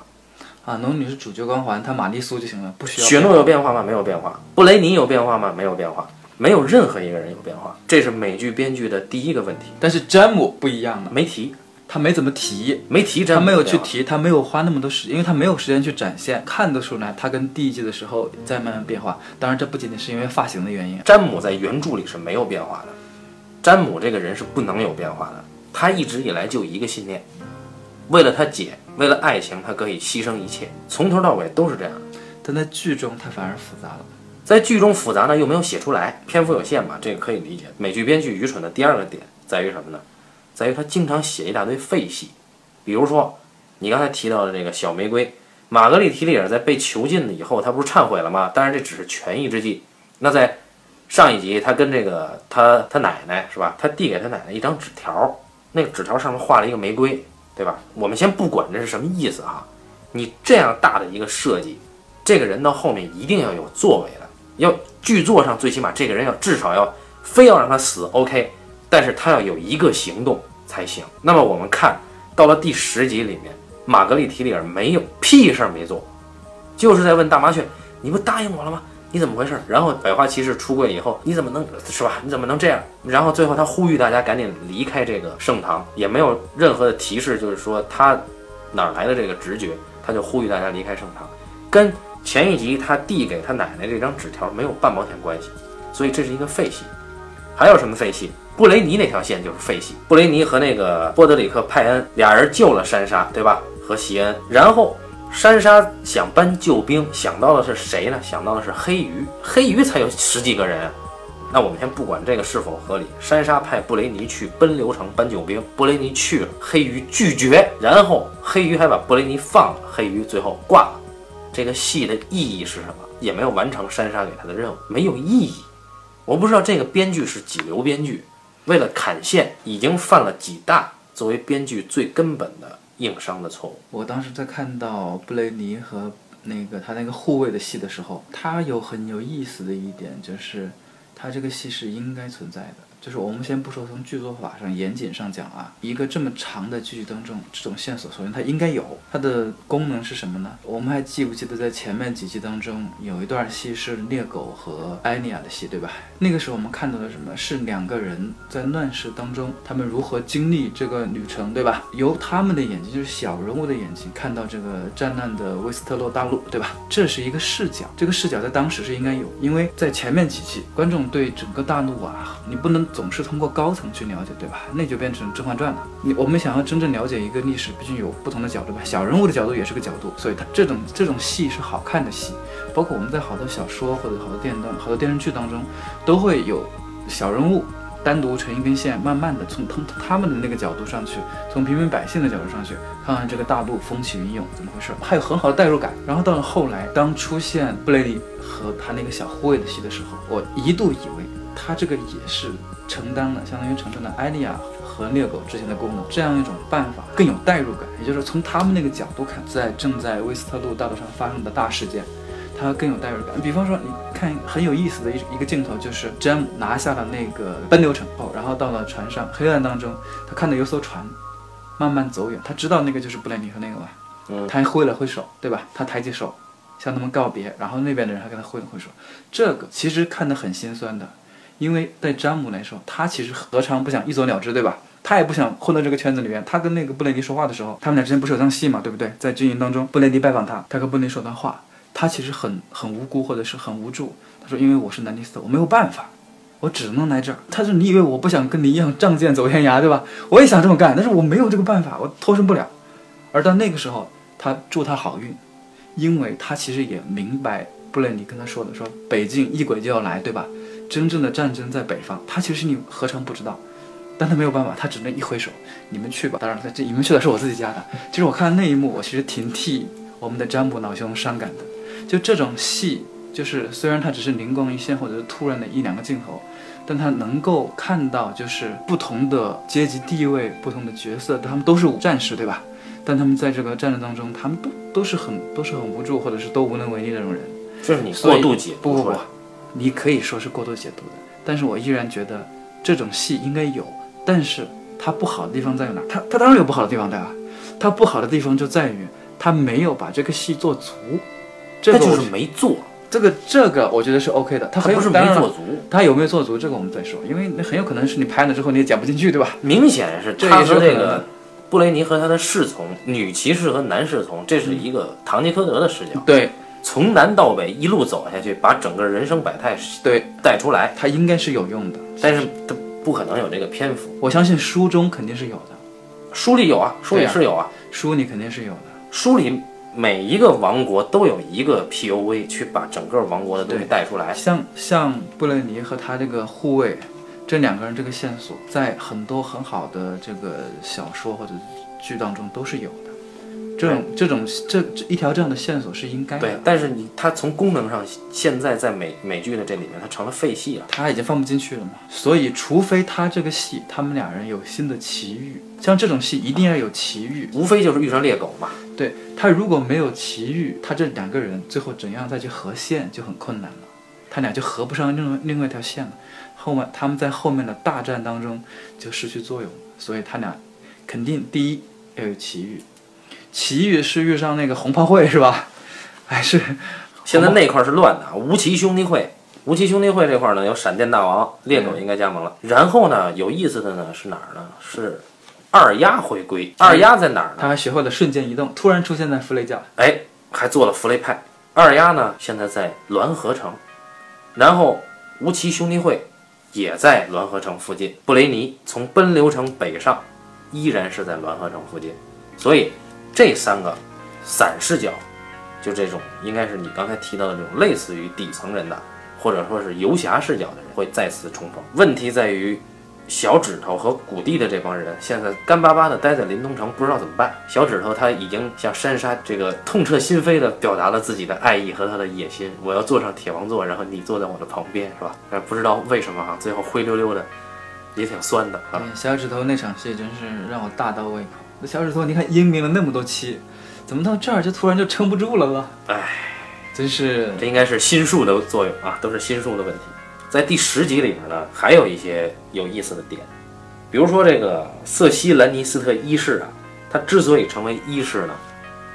啊，龙女是主角光环，她玛丽苏就行了，不需要。雪诺有变化吗？没有变化。布雷尼有变化吗？没有变化。没有任何一个人有变化，这是美剧编剧的第一个问题。但是詹姆不一样了，没提，他没怎么提，没提詹姆，他没有去提，他没有花那么多时，因为他没有时间去展现，看得出来他跟第一季的时候在慢慢变化。当然，这不仅仅是因为发型的原因。詹姆在原著里是没有变化的，詹姆这个人是不能有变化的，他一直以来就一个信念，为了他姐，为了爱情，他可以牺牲一切，从头到尾都是这样。但在剧中，他反而复杂了。在剧中复杂呢，又没有写出来，篇幅有限嘛，这个可以理解。美剧编剧愚蠢的第二个点在于什么呢？在于他经常写一大堆废戏，比如说你刚才提到的这个小玫瑰，玛格丽提里尔在被囚禁了以后，他不是忏悔了吗？当然这只是权宜之计。那在上一集，他跟这个他他奶奶是吧？他递给他奶奶一张纸条，那个纸条上面画了一个玫瑰，对吧？我们先不管这是什么意思哈，你这样大的一个设计，这个人到后面一定要有作为的。要剧作上最起码这个人要至少要非要让他死，OK，但是他要有一个行动才行。那么我们看到了第十集里面，玛格丽提里尔没有屁事儿没做，就是在问大麻雀：“你不答应我了吗？你怎么回事？”然后百花骑士出柜以后，你怎么能是吧？你怎么能这样？然后最后他呼吁大家赶紧离开这个圣堂，也没有任何的提示，就是说他哪来的这个直觉，他就呼吁大家离开圣堂，跟。前一集他递给他奶奶这张纸条没有半毛钱关系，所以这是一个废戏。还有什么废戏？布雷尼那条线就是废戏。布雷尼和那个波德里克·派恩俩人救了珊莎，对吧？和席恩。然后山沙想搬救兵，想到的是谁呢？想到的是黑鱼。黑鱼才有十几个人。那我们先不管这个是否合理。山沙派布雷尼去奔流城搬救兵，布雷尼去了，黑鱼拒绝。然后黑鱼还把布雷尼放了，黑鱼最后挂了。这个戏的意义是什么？也没有完成山沙给他的任务，没有意义。我不知道这个编剧是几流编剧，为了砍线已经犯了几大作为编剧最根本的硬伤的错误。我当时在看到布雷尼和那个他那个护卫的戏的时候，他有很有意思的一点就是，他这个戏是应该存在的。就是我们先不说从剧作法上严谨上讲啊，一个这么长的剧集当中，这种线索首先它应该有，它的功能是什么呢？我们还记不记得在前面几集当中有一段戏是猎狗和艾尼亚的戏，对吧？那个时候我们看到了什么？是两个人在乱世当中，他们如何经历这个旅程，对吧？由他们的眼睛，就是小人物的眼睛，看到这个战乱的威斯特洛大陆，对吧？这是一个视角，这个视角在当时是应该有，因为在前面几集，观众对整个大陆啊，你不能。总是通过高层去了解，对吧？那就变成《甄嬛传》了。你我们想要真正了解一个历史，毕竟有不同的角度吧？小人物的角度也是个角度，所以它这种这种戏是好看的戏。包括我们在好多小说或者好多电灯、好多电视剧当中，都会有小人物单独成一根线，慢慢的从他他们的那个角度上去，从平民百姓的角度上去看看这个大陆风起云涌怎么回事，还有很好的代入感。然后到了后来，当出现布雷迪和他那个小护卫的戏的时候，我一度以为他这个也是。承担了相当于承担了艾利亚和猎狗之前的功能，这样一种办法更有代入感，也就是从他们那个角度看，在正在威斯特路大道上发生的大事件，它更有代入感。比方说，你看很有意思的一一个镜头，就是詹姆拿下了那个奔流城后，然后到了船上，黑暗当中，他看到有艘船慢慢走远，他知道那个就是布莱尼和那个吧，嗯，他还挥了挥手，对吧？他抬起手向他们告别，然后那边的人还跟他挥了挥手，这个其实看得很心酸的。因为对詹姆来说，他其实何尝不想一走了之，对吧？他也不想混到这个圈子里面。他跟那个布雷迪说话的时候，他们俩之间不是有场戏嘛，对不对？在军营当中，布雷迪拜访他，他跟布雷迪说段话，他其实很很无辜或者是很无助。他说：“因为我是南迪斯，我没有办法，我只能来这儿。”他说：“你以为我不想跟你一样仗剑走天涯，对吧？我也想这么干，但是我没有这个办法，我脱身不了。”而到那个时候，他祝他好运，因为他其实也明白布雷迪跟他说的，说北境异鬼就要来，对吧？真正的战争在北方，他其实你何尝不知道？但他没有办法，他只能一挥手，你们去吧。当然，这你们去的是我自己家的。其实我看那一幕，我其实挺替我们的占卜老兄伤感的。就这种戏，就是虽然他只是灵光一现或者是突然的一两个镜头，但他能够看到，就是不同的阶级地位、不同的角色，他们都是战士，对吧？但他们在这个战争当中，他们都都是很都是很无助，或者是都无能为力的那种人。就是你过度解不不不。你可以说是过度解读的，但是我依然觉得这种戏应该有。但是它不好的地方在于哪？它它当然有不好的地方，对吧？它不好的地方就在于它没有把这个戏做足，这个就是没做，这个这个我觉得是 OK 的，他很有他不是当然了没做足，他有没有做足这个我们再说，因为那很有可能是你拍了之后你也剪不进去，对吧？明显是这他也是有可能和这个布雷尼和他的侍从女骑士和男侍从，这是一个堂吉诃德的视角，对从南到北一路走下去，把整个人生百态对，带出来，它应该是有用的，但是它不可能有这个篇幅。我相信书中肯定是有的，书里有啊，书里是有啊，书里肯定是有的。书里每一个王国都有一个 POV 去把整个王国的东西带出来。像像布雷尼和他这个护卫，这两个人这个线索，在很多很好的这个小说或者剧当中都是有的。这种这种这这一条这样的线索是应该的，，对但是你它从功能上，现在在美美剧的这里面，它成了废戏了。它已经放不进去了嘛。所以，除非他这个戏他们俩人有新的奇遇，像这种戏一定要有奇遇。无非就是遇上猎狗嘛。对他如果没有奇遇，他这两个人最后怎样再去合线就很困难了，他俩就合不上另外另外一条线了。后面他们在后面的大战当中就失去作用，所以他俩肯定第一要有奇遇，奇遇是遇上那个红炮会是吧？还是 现在那块儿是乱的啊，吴奇兄弟会，吴奇兄弟会这块儿呢有闪电大王，猎狗应该加盟了。然后呢，有意思的呢是哪儿呢？是二丫回归。二丫在哪儿呢？他还学会了瞬间移动，突然出现在弗雷加。哎，还做了弗雷派。二丫呢，现在在滦河城，然后吴奇兄弟会也在滦河城附近。布雷尼从奔流城北上，依然是在滦河城附近。所以这三个散视角，就这种应该是你刚才提到的这种类似于底层人的，或者说是游侠视角的人，会再次重逢。问题在于。小指头和谷地的这帮人现在干巴巴的待在临冬城，不知道怎么办。小指头他已经向珊莎这个痛彻心扉的表达了自己的爱意和他的野心。我要坐上铁王座，然后你坐在我的旁边，是吧？但不知道为什么哈、最后灰溜溜的，也挺酸的啊。小指头那场戏真是让我大倒胃口。那小指头，你看阴明了那么多期，怎么到这儿就突然就撑不住了呢？唉，真是这应该是心术的作用啊，都是心术的问题。在第十集里面呢，还有一些有意思的点，比如说这个瑟西·兰尼斯特一世啊，他之所以成为一世呢，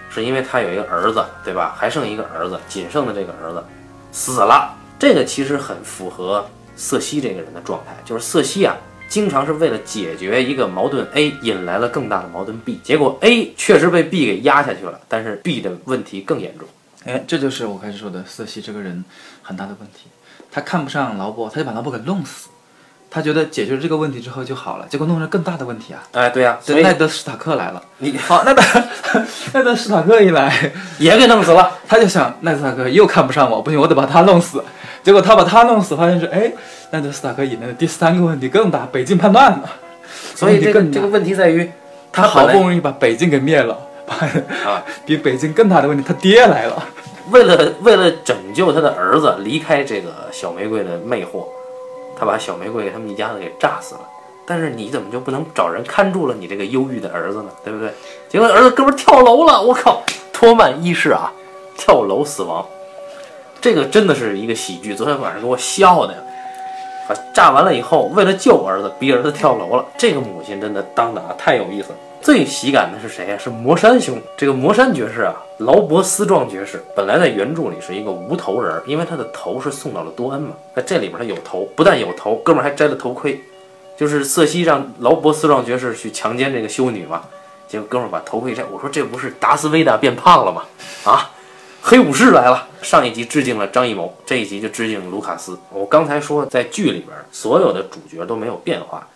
是因为他有一个儿子，对吧？还剩一个儿子，仅剩的这个儿子死了。这个其实很符合瑟西这个人的状态，就是瑟西啊，经常是为了解决一个矛盾 A，引来了更大的矛盾 B，结果 A 确实被 B 给压下去了，但是 B 的问题更严重。哎，这就是我开始说的瑟西这个人很大的问题，他看不上劳勃，他就把劳勃给弄死，他觉得解决了这个问题之后就好了，结果弄成更大的问题啊！哎，对呀、所以奈德史塔克来了，你 好，奈德奈德史塔克一来，也给弄死了。他就想奈德史塔克又看不上我，不行，我得把他弄死。结果他把他弄死，发现是哎，奈德史塔克引来的第三个问题更大，北境叛乱了。所以这个这个问题在于，他好不容易把北境给灭了，把啊，比北境更大的问题，他爹来了。为了为了拯救他的儿子离开这个小玫瑰的魅惑，他把小玫瑰他们一家子给炸死了。但是你怎么就不能找人看住了你这个忧郁的儿子呢？对不对？结果儿子哥们跳楼了，我靠！托曼一世啊，跳楼死亡，这个真的是一个喜剧。昨天晚上给我笑的呀！啊，炸完了以后，为了救儿子，逼儿子跳楼了。这个母亲真的当的啊，太有意思了。最喜感的是谁呀、是魔山兄。这个魔山爵士啊，劳勃斯壮爵士，本来在原著里是一个无头人，因为他的头是送到了多恩嘛。在这里边他有头，不但有头，哥们还摘了头盔。就是瑟西让劳勃斯壮爵士去强奸这个修女嘛，结果哥们把头盔摘，我说这不是达斯维达变胖了吗？啊，黑武士来了。上一集致敬了张艺谋，这一集就致敬卢卡斯。我刚才说在剧里边所有的主角都没有变化，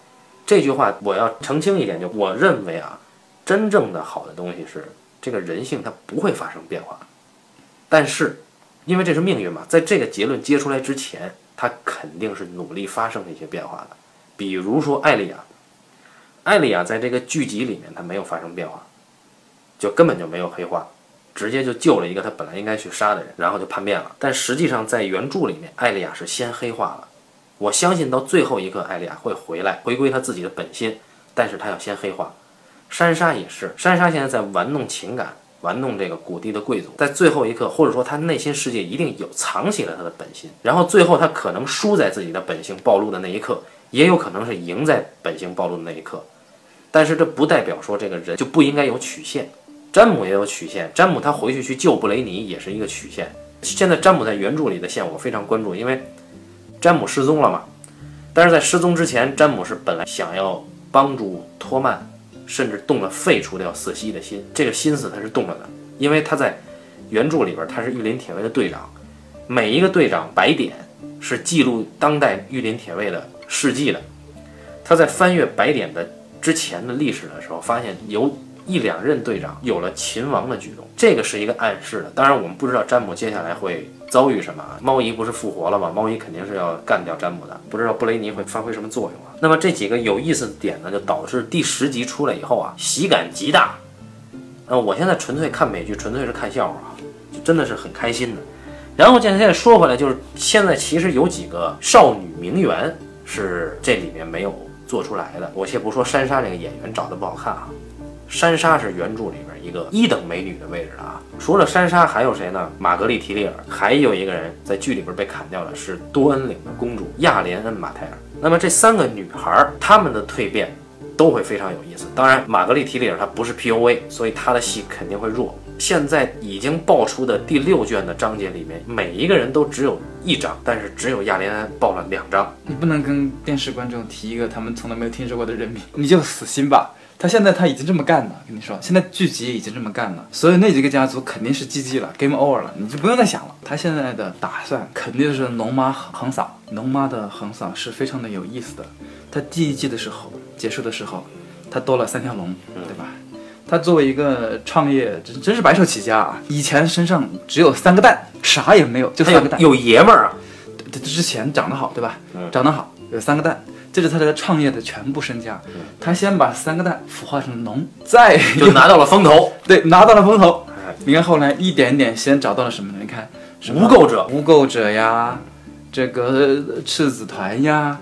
这句话我要澄清一点，就我认为啊，真正的好的东西是这个人性它不会发生变化，但是因为这是命运嘛，在这个结论接出来之前，它肯定是努力发生了一些变化的。比如说艾丽亚，艾丽亚在这个剧集里面她没有发生变化，就根本就没有黑化，直接就救了一个她本来应该去杀的人，然后就叛变了。但实际上在原著里面，艾丽亚是先黑化了。我相信到最后一刻，艾丽亚会回来，回归她自己的本心，但是她要先黑化。珊莎也是，珊莎现在在玩弄情感，玩弄这个谷地的贵族，在最后一刻，或者说她内心世界一定有藏起了她的本心，然后最后她可能输在自己的本性暴露的那一刻，也有可能是赢在本性暴露的那一刻。但是这不代表说这个人就不应该有曲线，詹姆也有曲线，詹姆他回去去救布雷尼也是一个曲线。现在詹姆在原著里的线我非常关注，因为詹姆失踪了嘛。但是在失踪之前，詹姆是本来想要帮助托曼，甚至动了废除掉瑟西的心，这个心思他是动了的，因为他在原著里边他是御林铁卫的队长，每一个队长白点是记录当代御林铁卫的事迹的。他在翻阅白点的之前的历史的时候，发现有一两任队长有了秦王的举动，这个是一个暗示的。当然，我们不知道詹姆接下来会遭遇什么。猫姨不是复活了吗？猫姨肯定是要干掉詹姆的。不知道布雷尼会发挥什么作用啊？那么这几个有意思的点呢，就导致第十集出来以后啊，喜感极大。呃，我现在纯粹看美剧，纯粹是看笑话啊，就真的是很开心的。然后现在说回来，就是现在其实有几个少女名媛是这里面没有做出来的。我先不说珊莎这个演员长得不好看啊。珊莎是原著里边一个一等美女的位置啊，除了珊莎还有谁呢？玛格丽提利尔，还有一个人在剧里边被砍掉了，是多恩领的公主亚莲恩马泰尔。那么这三个女孩，她们的蜕变都会非常有意思。当然，玛格丽提利尔她不是 POV，所以她的戏肯定会弱。现在已经爆出的第六卷的章节里面，每一个人都只有一张，但是只有亚莲安爆了两张。你不能跟电视观众提一个他们从来没有听说过的人名，你就死心吧。他现在他已经这么干了，跟你说，现在剧集已经这么干了，所以那几个家族肯定是 GG 了，Game Over 了，你就不用再想了。他现在的打算肯定是龙妈横扫，龙妈的横扫是非常的有意思的。他第一季的时候结束的时候，他多了三条龙，对吧？他作为一个创业，真真是白手起家啊！以前身上只有三个蛋，啥也没有，就三个蛋，有爷们儿啊！他之前长得好，对吧？长得好，有三个蛋。这是他的创业的全部身家，他先把三个蛋孵化成龙，再就拿到了风投，对，拿到了风头。你看后来一点点先找到了什么呢？你看无垢者，无垢者呀，这个赤子团呀，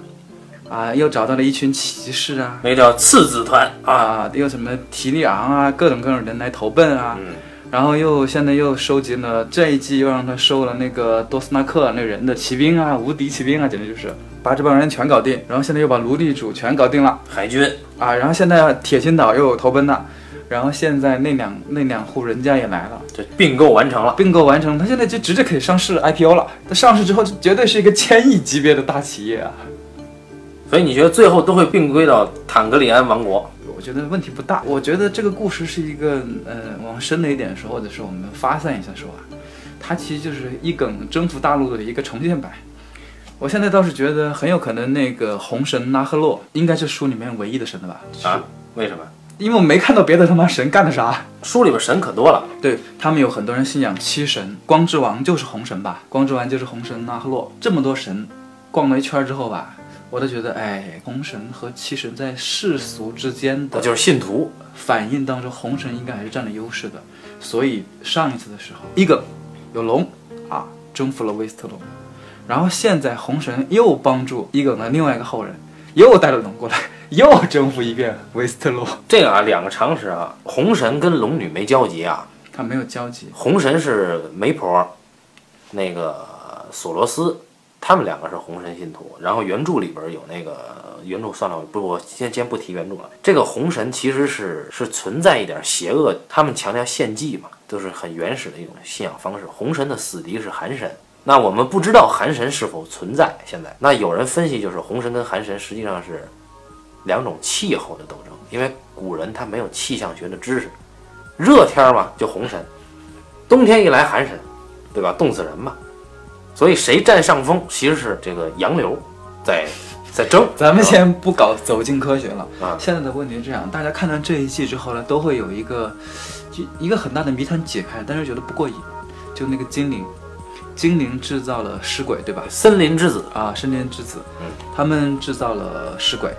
啊，又找到了一群骑士啊，那叫赤子团啊，又什么提利昂啊，各种各种人来投奔啊。然后又现在又收集了这一季又让他收了那个多斯纳克那人的骑兵啊，无敌骑兵啊，简直就是把这帮人全搞定。然后现在又把奴隶主全搞定了，海军啊。然后现在铁心岛又有投奔了，然后现在那两那两户人家也来了，这并购完成了，并购完成，他现在就直接可以上市 IPO 了。他上市之后绝对是一个千亿级别的大企业啊。所以你觉得最后都会并归到坦格里安王国？我觉得问题不大。我觉得这个故事是一个，呃，往深了一点说，或者是我们发散一下说啊，它其实就是一梗征服大陆的一个重建版。我现在倒是觉得很有可能那个红神拉赫洛应该是书里面唯一的神了吧？啊？为什么？因为我没看到别的他妈神干的啥。书里边神可多了。对他们有很多人信仰七神，光之王就是红神吧？光之王就是红神拉赫洛。这么多神，逛了一圈之后吧。我都觉得，哎，红神和七神在世俗之间的，就是信徒反应当中，红神应该还是占了优势的。所以上一次的时候，一个有龙啊，征服了威斯特洛，然后现在红神又帮助伊耿的另外一个后人，又带了龙过来，又征服一遍威斯特洛。这个啊，两个常识啊，红神跟龙女没交集啊，他没有交集。红神是媒婆，那个索罗斯。他们两个是红神信徒，然后原著里边有那个原著算了，不，我先先不提原著了。这个红神其实是是存在一点邪恶，他们强调献祭嘛，都是很原始的一种信仰方式。红神的死敌是寒神，那我们不知道寒神是否存在。现在，那有人分析就是红神跟寒神实际上是两种气候的斗争，因为古人他没有气象学的知识，热天嘛就红神，冬天一来寒神，对吧？冻死人嘛。所以谁占上风，其实是这个洋流，在在争。咱们先不搞走进科学了啊。现在的问题是这样，大家看到这一季之后呢，都会有一个就一个很大的谜团解开，但是觉得不过瘾。就那个精灵，精灵制造了尸鬼，对吧？森林之子啊，森林之子，嗯，他们制造了尸鬼，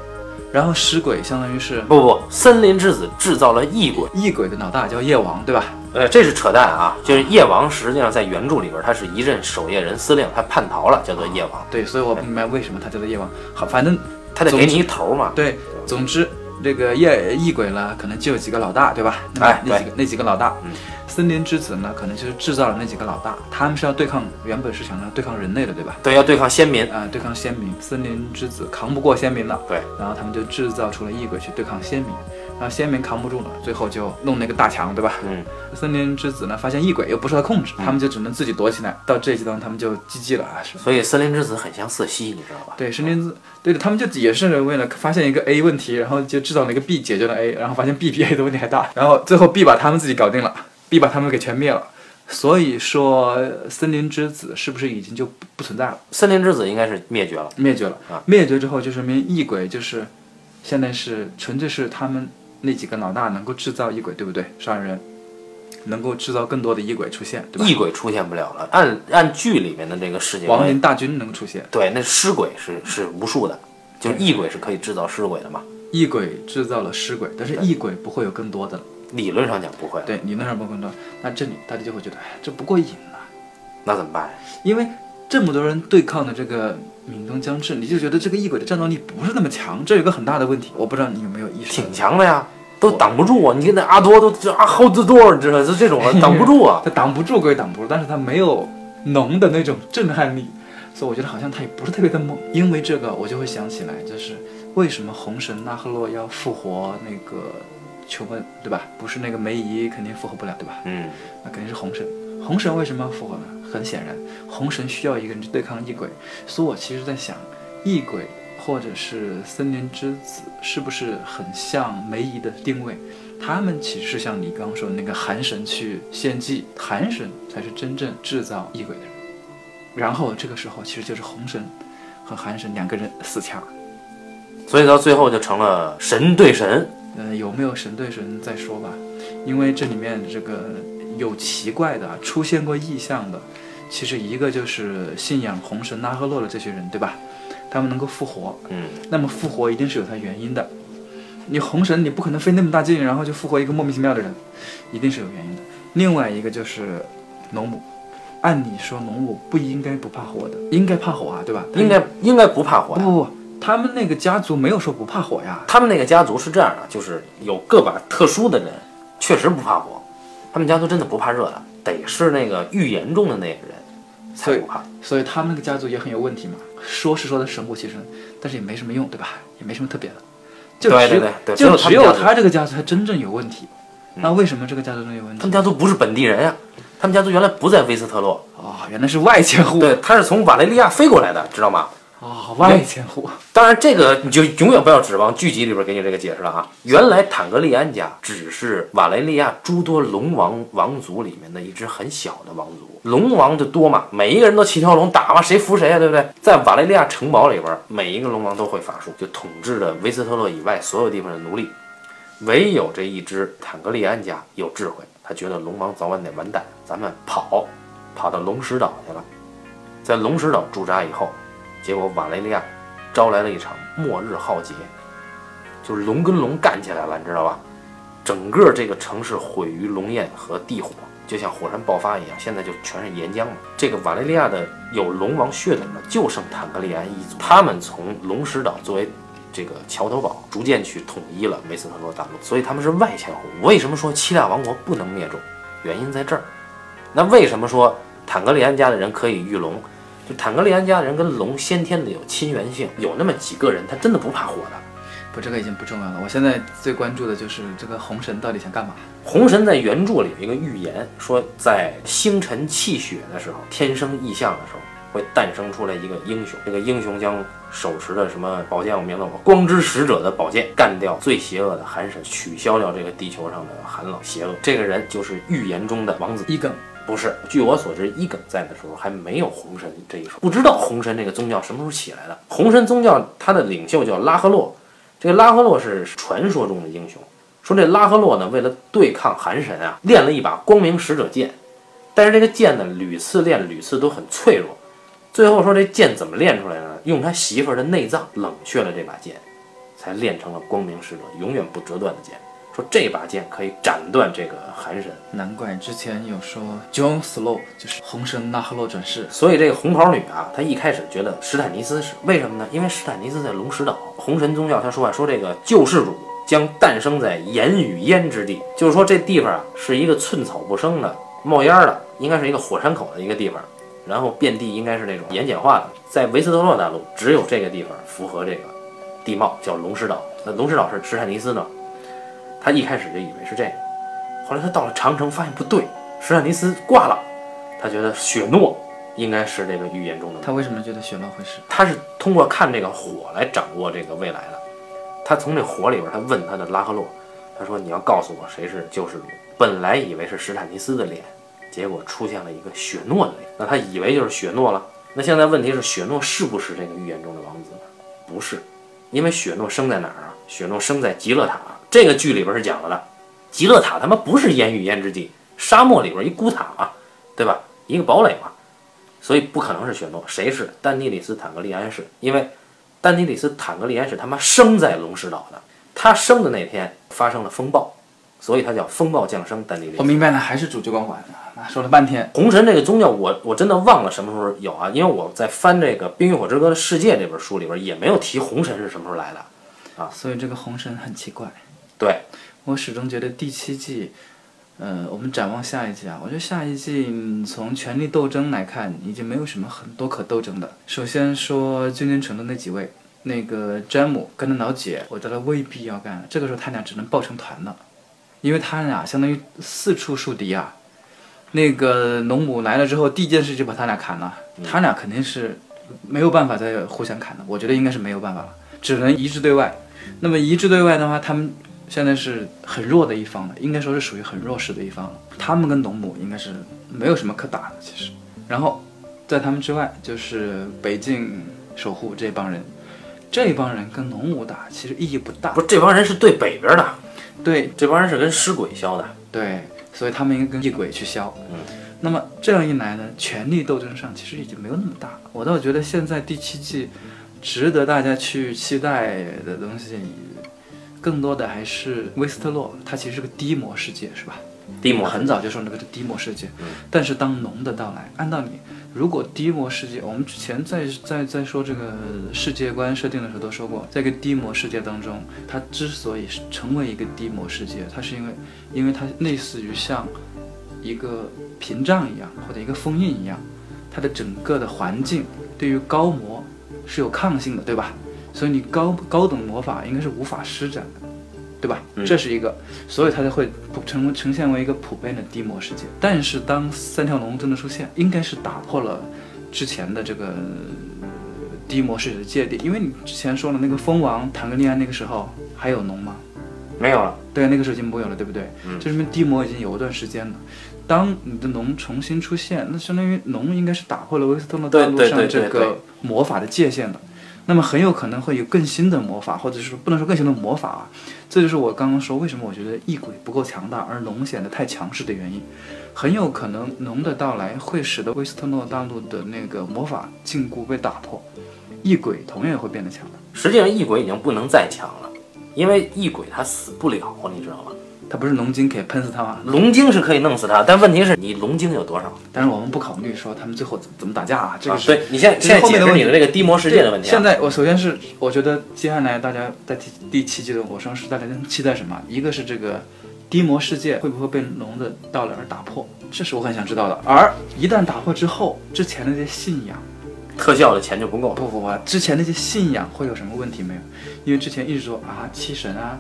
然后尸鬼相当于是不不，森林之子制造了异鬼，异鬼的老大叫夜王，对吧？呃，这是扯淡啊！就是夜王，实际上在原著里边，他是一任守夜人司令，他叛逃了，叫做夜王。对，所以我不明白为什么他叫做夜王。好，反正他得给你一头嘛。对，总之这个夜异鬼呢，可能就有几个老大，对吧？哎，那几个那几个老大。嗯。森林之子呢，可能就是制造了那几个老大，他们是要对抗，原本是想要对抗人类的，对吧？对，要对抗先民啊，对抗先民。森林之子扛不过先民了，对，然后他们就制造出了异鬼去对抗先民。然后先民扛不住了，最后就弄那个大墙，对吧？嗯，森林之子呢，发现异鬼又不受他控制，他们就只能自己躲起来。到这一阶段，他们就 GG 了啊！是。所以森林之子很像瑟西，你知道吧？对，森林之，对的，他们就也是为了发现一个 A 问题，然后就制造了一个 B 解决了 A，然后发现 B 比 A 的问题还大，然后最后 B 把他们自己搞定了，B 把他们给全灭了。所以说，森林之子是不是已经就不不存在了？森林之子应该是灭绝了。灭绝了啊！灭绝之后，就说明异鬼就是现在是纯粹是他们那几个老大能够制造异鬼，对不对？杀人能够制造更多的异鬼出现，对吧？异鬼出现不了了。按按剧里面的那个世界亡灵大军能出现，对，那尸鬼是是无数的，就是异鬼是可以制造尸鬼的嘛。异鬼制造了尸鬼，但是异鬼不会有更多的了。理论上讲不会，对，理论上不会更多。那这里大家就会觉得，哎，这不过瘾啊。那怎么办？因为这么多人对抗的这个闽东将至，你就觉得这个异鬼的战斗力不是那么强，这有个很大的问题。我不知道你有没有意识？挺强的呀，都挡不住啊！你看那阿多都这啊好多多，你知道就这种挡不住啊。他挡不住归挡不住，但是他没有浓的那种震撼力，所以我觉得好像他也不是特别的猛。因为这个，我就会想起来，就是为什么红神拉赫洛要复活那个求问，对吧？不是那个梅姨肯定复活不了，对吧？嗯，那肯定是红神。红神为什么要复活呢？很显然，红神需要一个人去对抗异鬼，所以我其实在想，异鬼或者是森林之子是不是很像梅姨的定位？他们其实是像你刚刚说的那个寒神去献祭，寒神才是真正制造异鬼的人。然后这个时候其实就是红神和寒神两个人死掐，所以到最后就成了神对神。呃，有没有神对神再说吧，因为这里面这个有奇怪的，出现过异象的，其实一个就是信仰红神拉赫洛的这些人，对吧？他们能够复活，嗯，那么复活一定是有它原因的。你红神你不可能费那么大劲，然后就复活一个莫名其妙的人，一定是有原因的。另外一个就是龙母，按理说龙母不应该不怕火的，应该怕火啊，对吧？应该应该不怕火呀。不不不，他们那个家族没有说不怕火呀。他们那个家族是这样的，就是有个把特殊的人确实不怕火，他们家族真的不怕热的，得是那个预言中的那个人才不怕。所以他们那个家族也很有问题嘛，说是说的神乎其神，但是也没什么用，对吧？也没什么特别的，就对只对对对就只有他这个家族才真正有问题。那为什么这个家族能有问题他们？家族不是本地人呀，他们家族原来不在威斯特洛，哦，原来是外迁户。对，他是从瓦雷利亚飞过来的，知道吗？哦，外迁户。当然，这个你就永远不要指望剧集里边给你这个解释了啊！原来坦格利安家只是瓦雷利亚诸多龙王王族里面的一支很小的王族，龙王就多嘛，每一个人都七条龙打嘛，谁服谁啊，对不对？在瓦雷利亚城堡里边，每一个龙王都会法术，就统治着维斯特洛以外所有地方的奴隶，唯有这一支坦格利安家有智慧，他觉得龙王早晚得完蛋，咱们跑，跑到龙石岛去了，在龙石岛驻扎以后，结果瓦雷利亚招来了一场末日浩劫，就是龙跟龙干起来了，你知道吧？整个这个城市毁于龙焰和地火，就像火山爆发一样，现在就全是岩浆嘛。这个瓦雷利亚的有龙王血统的就剩坦格利安一族，他们从龙石岛作为这个桥头堡，逐渐去统一了梅斯特洛大陆，所以他们是外迁户。为什么说七大王国不能灭种？原因在这儿。那为什么说坦格利安家的人可以御龙？就坦格利安家的人跟龙先天的有亲缘性，有那么几个人他真的不怕火的。不，这个已经不重要了。我现在最关注的就是这个红神到底想干嘛？红神在原著里有一个预言，说在星辰泣血的时候，天生异象的时候，会诞生出来一个英雄。这个英雄将手持的什么宝剑，我名字我光之使者的宝剑，干掉最邪恶的寒神，取消掉这个地球上的寒冷邪恶。这个人就是预言中的王子。伊耿，不是，据我所知，伊耿在的时候还没有红神这一说，不知道红神这个宗教什么时候起来的。红神宗教它的领袖叫拉赫洛，这拉赫洛是传说中的英雄。说这拉赫洛呢，为了对抗寒神啊，练了一把光明使者剑，但是这个剑呢，屡次练屡次都很脆弱。最后说这剑怎么练出来的呢？用他媳妇儿的内脏冷却了这把剑，才练成了光明使者永远不折断的剑。说这把剑可以斩断这个寒神。难怪之前有说 John Slow 就是红神拉赫洛转世。所以这个红袍女啊，她一开始觉得史坦尼斯是为什么呢？因为史坦尼斯在龙石岛，红神宗教他说啊，说这个救世主将诞生在盐与烟之地，就是说这地方啊是一个寸草不生的、冒烟的，应该是一个火山口的一个地方，然后遍地应该是那种盐碱化的，在维斯特洛大陆只有这个地方符合这个地貌，叫龙石岛。那龙石岛是史坦尼斯的。他一开始就以为是这个，后来他到了长城，发现不对，史坦尼斯挂了，他觉得雪诺应该是这个预言中的。他为什么觉得雪诺会是？他是通过看这个火来掌握这个未来的。他从这火里边，他问他的拉赫洛，他说：“你要告诉我谁是救世主。”本来以为是史坦尼斯的脸，结果出现了一个雪诺的脸，那他以为就是雪诺了。那现在问题是，雪诺是不是这个预言中的王子呢？不是，因为雪诺生在哪儿啊？雪诺生在极乐塔。这个剧里边是讲了的，极乐塔他妈不是烟与烟之地，沙漠里边一孤塔嘛，对吧？一个堡垒嘛，所以不可能是雪诺。谁是？丹尼里斯坦格利安是，因为丹尼里斯坦格利安是他妈生在龙石岛的，他生的那天发生了风暴。所以他叫风暴降生，丹尼利。我明白了，还是主角光环！说了半天，红神这个宗教，我我真的忘了什么时候有啊？因为我在翻这个《冰与火之歌的世界》这本书里边，也没有提红神是什么时候来的啊。所以这个红神很奇怪。对，我始终觉得第七季，呃，我们展望下一季啊，我觉得下一季从权力斗争来看，已经没有什么很多可斗争的。首先说君临城的那几位，那个詹姆跟他老姐，我觉得未必要干了，这个时候他俩只能抱成团了。因为他俩相当于四处树敌啊，那个龙母来了之后，第一件事就把他俩砍了。他俩肯定是没有办法再互相砍的，我觉得应该是没有办法了，只能一致对外。那么一致对外的话，他们现在是很弱的一方了，应该说是属于很弱势的一方了。他们跟龙母应该是没有什么可打的，其实。然后在他们之外，就是北境守护这帮人，这帮人跟龙母打其实意义不大。不是这帮人是对北边的。对，这帮人是跟尸鬼削的，对，所以他们应该跟异鬼去削。嗯，那么这样一来呢，权力斗争上其实已经没有那么大。我倒觉得现在第七季，值得大家去期待的东西，更多的还是威斯特洛，它其实是个低模世界，是吧？低模很早就说那个是低模世界，但是当龙的到来，按道理。如果低模世界，我们之前在在在说这个世界观设定的时候都说过，在一个低模世界当中，它之所以成为一个低模世界，它是因为，因为它类似于像一个屏障一样，或者一个封印一样，它的整个的环境对于高模是有抗性的，对吧？所以你高高等魔法应该是无法施展的。对吧？这是一个，所以它才会成呈现为一个普遍的低魔世界。但是当三条龙真的出现，应该是打破了之前的这个低魔世界的界定。因为你之前说了那个蜂王谈个恋爱那个时候还有龙吗？没有了。对，那个时候已经没有了，对不对？嗯。这说明低魔已经有一段时间了。当你的龙重新出现，那相当于龙应该是打破了威斯特洛大陆上这个魔法的界限的。那么很有可能会有更新的魔法，或者是不能说更新的魔法啊，这就是我刚刚说为什么我觉得异鬼不够强大，而龙显得太强势的原因。很有可能龙的到来会使得威斯特诺大陆的那个魔法禁锢被打破，异鬼同样也会变得强大。实际上异鬼已经不能再强了，因为异鬼他死不了，你知道吗？他不是龙精可以喷死它吗？龙精是可以弄死它，但问题是你龙精有多少？但是我们不考虑说他们最后怎怎么打架啊，这个是。对你现在现在解释你的这个低魔世界的问题。现在我首先是我觉得接下来大家在第第七季的火生时，大家期待什么？一个是这个低魔世界会不会被龙的到来而打破？这是我很想知道的。而一旦打破之后，之前的那些信仰，特效的钱就不够。不不不，之前那些信仰会有什么问题没有？因为之前一直说啊，七神啊。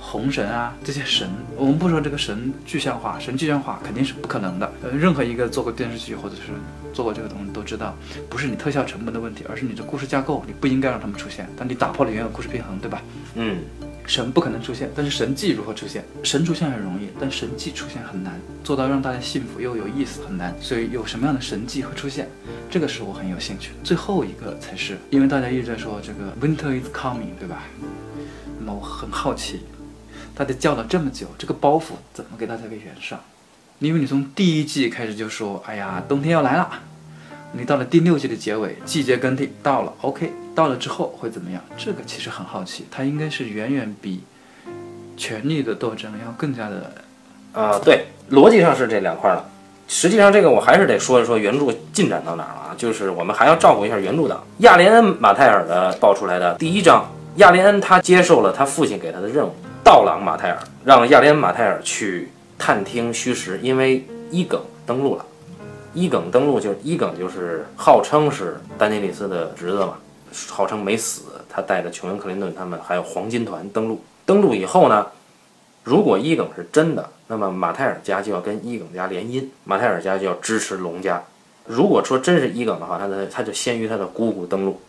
红神啊，这些神，我们不说这个神具象化，神具象化肯定是不可能的。呃，任何一个做过电视剧或者是做过这个东西都知道，不是你特效成本的问题，而是你的故事架构，你不应该让他们出现。但你打破了原有故事平衡，对吧？嗯，神不可能出现，但是神迹如何出现？神出现很容易，但神迹出现很难，做到让大家信服又有意思很难。所以有什么样的神迹会出现？这个是我很有兴趣。最后一个才是，因为大家一直在说这个 Winter is coming，对吧？那么我很好奇。大家叫了这么久，这个包袱怎么给他才给圆上？因为你从第一季开始就说，哎呀，冬天要来了。你到了第六季的结尾，季节更替到了，OK，到了之后会怎么样？这个其实很好奇，它应该是远远比权力的斗争要更加的，啊，对，逻辑上是这两块了。实际上，这个我还是得说一说原著进展到哪儿了啊？就是我们还要照顾一下原著党。亚连恩马泰尔的爆出来的第一章，亚连恩他接受了他父亲给他的任务。道朗马泰尔让亚连马泰尔去探听虚实，因为伊耿登陆了。伊耿登陆就是伊耿，就是号称是丹尼里斯的侄子嘛，号称没死。他带着琼恩克林顿他们还有黄金团登陆。登陆以后呢，如果伊耿是真的，那么马泰尔家就要跟伊耿家联姻，马泰尔家就要支持龙家。如果说真是伊耿的话，他的他就先于他的姑姑登陆。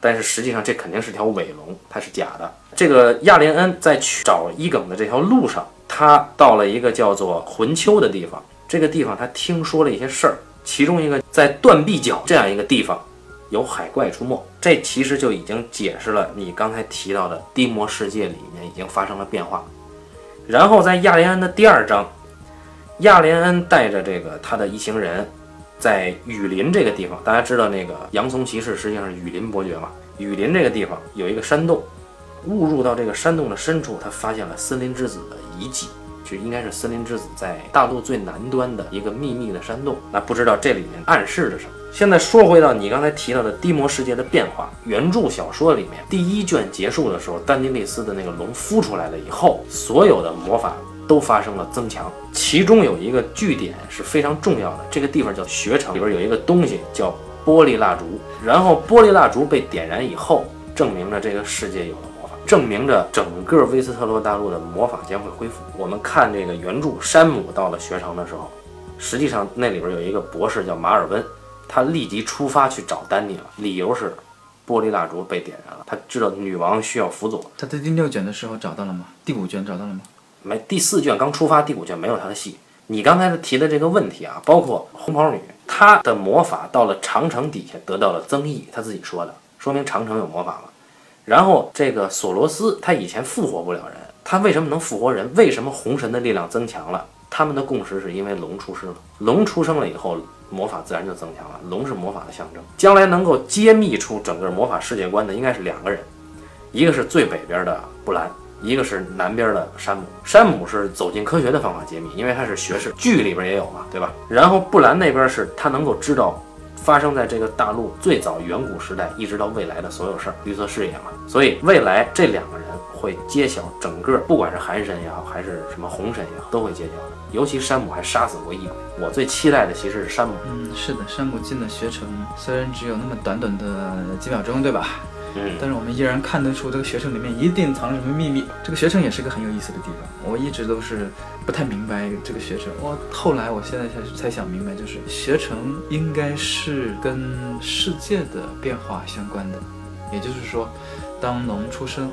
但是实际上这肯定是条伪龙，它是假的。这个亚连恩在去找伊耿的这条路上，他到了一个叫做魂丘的地方。这个地方他听说了一些事儿，其中一个在断臂角这样一个地方有海怪出没，这其实就已经解释了你刚才提到的低魔世界里面已经发生了变化。然后在亚连恩的第二章，亚连恩带着这个他的一行人。在雨林这个地方，大家知道那个洋葱骑士实际上是雨林伯爵嘛？雨林这个地方有一个山洞，误入到这个山洞的深处，他发现了森林之子的遗迹，就应该是森林之子在大陆最南端的一个秘密的山洞。那不知道这里面暗示着什么？现在说回到你刚才提到的低魔世界的变化，原著小说里面第一卷结束的时候，丹尼利斯的那个龙孵出来了以后，所有的魔法。都发生了增强，其中有一个据点是非常重要的，这个地方叫学城，里边有一个东西叫玻璃蜡烛，然后玻璃蜡烛被点燃以后，证明着这个世界有了魔法，证明着整个威斯特洛大陆的魔法将会恢复。我们看这个原著，山姆到了学城的时候，实际上那里边有一个博士叫马尔温，他立即出发去找丹尼了，理由是玻璃蜡烛被点燃了，他知道女王需要辅佐。他在第六卷的时候找到了吗？第五卷找到了吗？没第四卷刚出发，第五卷没有他的戏。你刚才提的这个问题啊，包括红袍女，她的魔法到了长城底下得到了增益，她自己说的，说明长城有魔法了。然后这个索罗斯，他以前复活不了人，他为什么能复活人？为什么红神的力量增强了？他们的共识是因为龙出世了，龙出生了以后，魔法自然就增强了。龙是魔法的象征，将来能够揭秘出整个魔法世界观的应该是两个人，一个是最北边的布兰。一个是南边的山姆，山姆是走进科学的方法揭秘，因为他是学士，剧里边也有嘛，对吧？然后布兰那边是他能够知道发生在这个大陆最早远古时代一直到未来的所有事儿，绿色视野嘛。所以未来这两个人会揭晓整个，不管是寒神也好，还是什么红神也好，都会揭晓的。尤其山姆还杀死过异鬼，我最期待的其实是山姆。嗯，是的，山姆进了学城，虽然只有那么短短的几秒钟，对吧？但是我们依然看得出这个学城里面一定藏着什么秘密。这个学城也是个很有意思的地方，我一直都是不太明白这个学城。我后来我现在才才想明白，就是学城应该是跟世界的变化相关的。也就是说，当龙出生，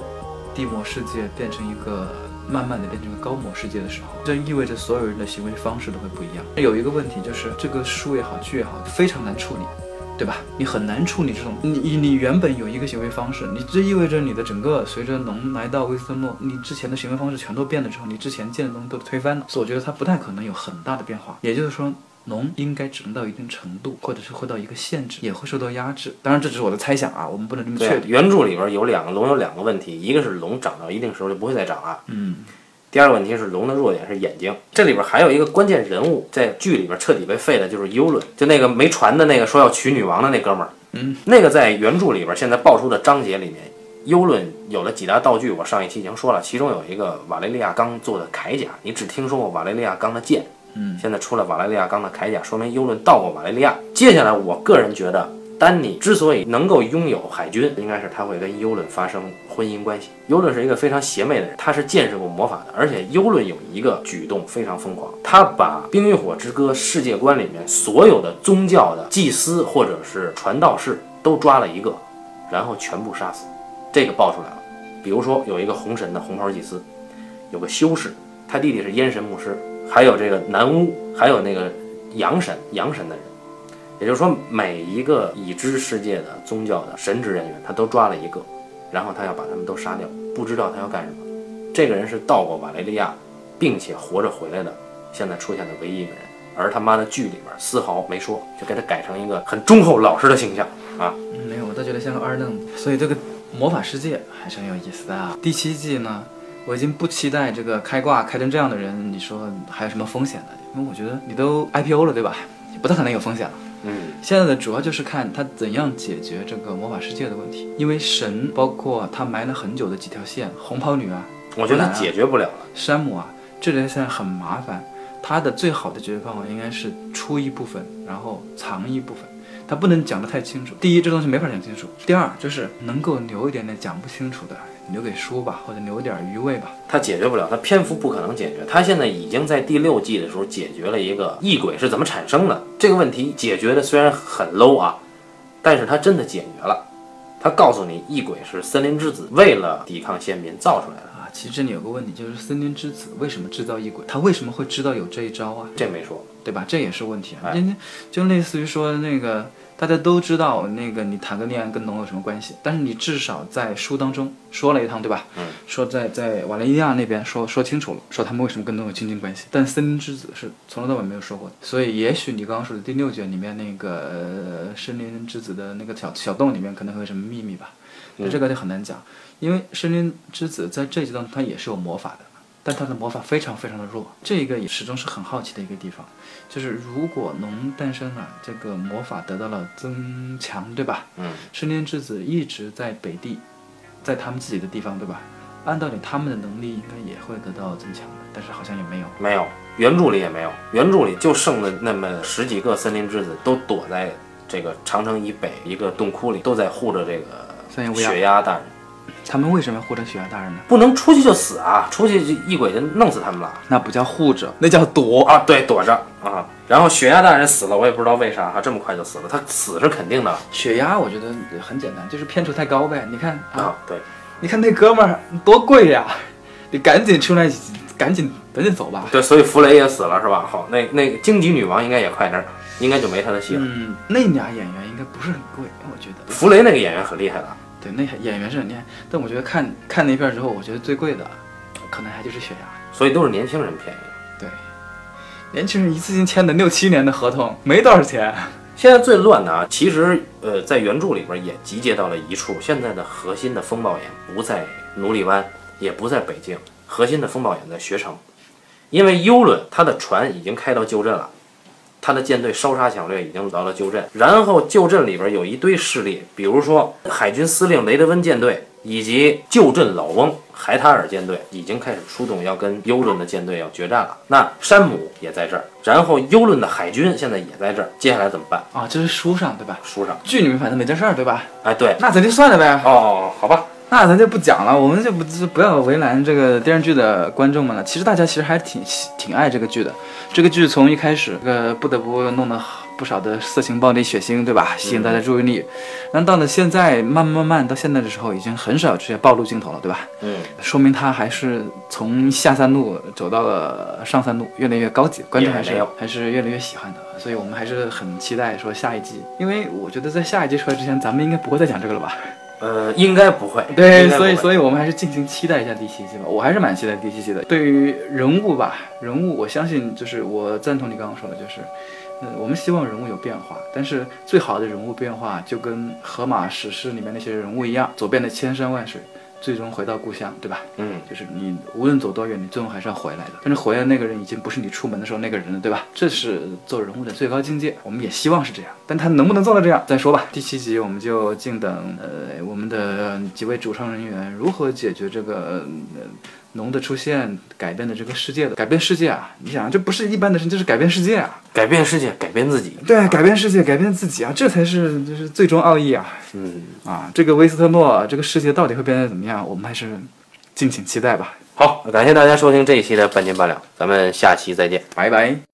地魔世界变成一个慢慢的变成个高魔世界的时候，这意味着所有人的行为方式都会不一样。有一个问题就是这个书也好，剧也好，非常难处理。对吧？你很难处理这种，你你原本有一个行为方式，你这意味着你的整个随着龙来到威斯特洛，你之前的行为方式全都变了之后，你之前建的东西都推翻了，所以我觉得它不太可能有很大的变化。也就是说，龙应该只能到一定程度，或者是会到一个限制，也会受到压制。当然，这只是我的猜想啊，我们不能这么确定。原著里边有两个龙有两个问题，一个是龙长到一定时候就不会再长了，嗯。第二个问题是龙的弱点是眼睛，这里边还有一个关键人物在剧里边彻底被废的，就是尤伦，就那个没传的那个说要娶女王的那哥们儿。嗯，那个在原著里边现在爆出的章节里面，尤伦有了几大道具，我上一期已经说了，其中有一个瓦雷利亚钢做的铠甲，你只听说过瓦雷利亚钢的剑，嗯，现在出了瓦雷利亚钢的铠甲，说明尤伦到过瓦雷利亚。接下来，我个人觉得。丹尼之所以能够拥有海军，应该是他会跟尤伦发生婚姻关系。尤伦是一个非常邪魅的人，他是见识过魔法的，而且尤伦有一个举动非常疯狂，他把《冰与火之歌》世界观里面所有的宗教的祭司或者是传道士都抓了一个，然后全部杀死。这个爆出来了，比如说有一个红神的红袍祭司，有个修士，他弟弟是烟神牧师，还有这个南巫，还有那个阳神阳神的人。也就是说，每一个已知世界的宗教的神职人员，他都抓了一个，然后他要把他们都杀掉，不知道他要干什么。这个人是到过瓦雷利亚，并且活着回来的，现在出现的唯一一个人。而他妈的剧里边丝毫没说，就给他改成一个很忠厚老实的形象啊。没有，我倒觉得像个二愣子。所以这个魔法世界还是很有意思的啊。第七季呢，我已经不期待这个开挂开成这样的人，你说还有什么风险呢？因为我觉得你都 IPO 了，对吧？不太可能有风险了。嗯，现在的主要就是看他怎样解决这个魔法世界的问题，因为神包括他埋了很久的几条线，红袍女啊，我觉得解决不了了。山姆啊，这条线很麻烦，他的最好的解决方法应该是出一部分，然后藏一部分，他不能讲得太清楚。第一，这东西没法讲清楚；第二，就是能够留一点点讲不清楚的，留给书吧，或者留点余味吧。他解决不了，他篇幅不可能解决。他现在已经在第六季的时候解决了一个异鬼是怎么产生的这个问题，解决的虽然很 low 啊，但是他真的解决了。他告诉你，异鬼是森林之子为了抵抗先民造出来的。啊，其实这里有个问题，就是森林之子为什么制造异鬼？他为什么会知道有这一招啊？这没说。对吧？这也是问题啊。哎人家就类似于说那个大家都知道那个你谈个恋爱跟龙有什么关系，但是你至少在书当中说了一趟，对吧？嗯。说在在瓦雷利亚那边说说清楚了，说他们为什么跟龙有亲近关系，但森林之子是从头到尾没有说过的。所以也许你刚刚说的第六卷里面那个呃森林之子的那个小小洞里面可能会有什么秘密吧，那这个就很难讲，因为森林之子在这一季当中他也是有魔法的。但他的魔法非常非常的弱，这个也始终是很好奇的一个地方，就是如果龙诞生了，这个魔法得到了增强，对吧？嗯，升天之子一直在北地，在他们自己的地方，对吧？按道理他们的能力应该也会得到增强的，但是好像也没有。没有，原著里也没有，原著里就剩了那么十几个森林之子，都躲在这个长城以北一个洞窟里，都在护着这个三眼乌鸦雪鸦大人，他们为什么要护着雪鸦大人呢？不能出去就死啊！出去就异鬼就弄死他们了那不叫护着，那叫躲。啊！对，躲着啊。然后雪鸦大人死了，我也不知道为啥哈，这么快就死了。他死是肯定的血压我觉得很简单，就是片酬太高呗。你看啊，啊，对，你看那哥们儿多贵呀，你赶紧出来，赶紧赶紧走吧。对，所以弗雷也死了是吧？好，那那个荆棘女王应该也快点儿，应该就没他的戏了。嗯，那俩演员应该不是很贵，我觉得。弗雷那个演员很厉害的，对，那演员是很厉害，但我觉得看看那片儿之后，我觉得最贵的可能还就是雪鸦。所以都是年轻人便宜。对，年轻人一次性签的六七年的合同，没多少钱。现在最乱的啊，其实呃，在原著里边也集结到了一处。现在的核心的风暴眼不在奴隶湾，也不在北京，核心的风暴眼在学城，因为幽轮他的船已经开到旧镇了，他的舰队烧杀抢掠已经到了旧镇，然后旧镇里边有一堆势力，比如说海军司令雷德温舰队以及旧镇老翁海塔尔舰队已经开始出动，要跟幽伦的舰队要决战了。那山姆也在这儿，然后幽伦的海军现在也在这儿，接下来怎么办？啊，这是书上对吧？书上，剧里面反正没这事儿对吧？哎，对，那咱就算了呗。哦，好吧，那咱就不讲了，我们就不就不要为难这个电视剧的观众们了。其实大家其实还挺挺爱这个剧的。这个剧从一开始，这个不得不弄了不少的色情、暴力、血腥，对吧？吸引大家注意力。那到了现在，慢慢慢慢到现在的时候，已经很少出现暴露镜头了，对吧？嗯，说明他还是从下三路走到了上三路，越来越高级，观众还是还是越来越喜欢的。所以我们还是很期待说下一季，因为我觉得在下一季出来之前，咱们应该不会再讲这个了吧？呃，应该不会，对，所以所以我们还是尽情期待一下第七季吧。我还是蛮期待第七季的。对于人物吧，人物我相信就是我赞同你刚刚说的，就是，呃，我们希望人物有变化，但是最好的人物变化就跟荷马史诗里面那些人物一样，走遍了千山万水，最终回到故乡，对吧？嗯，就是你无论走多远，你最后还是要回来的。但是回来那个人已经不是你出门的时候那个人了，对吧？这是做人物的最高境界。我们也希望是这样，但他能不能做到这样，再说吧。第七集我们就静等呃我们的几位主创人员如何解决这个呃龙的出现改变了这个世界的改变世界啊！你想，这不是一般的事，这是改变世界啊！改变世界，改变自己，对，改变世界，改变自己啊，这才是就是最终奥义啊！嗯，啊，这个威斯特诺这个世界到底会变得怎么样？我们还是敬请期待吧。好，感谢大家收听这一期的半斤八两，咱们下期再见。拜拜。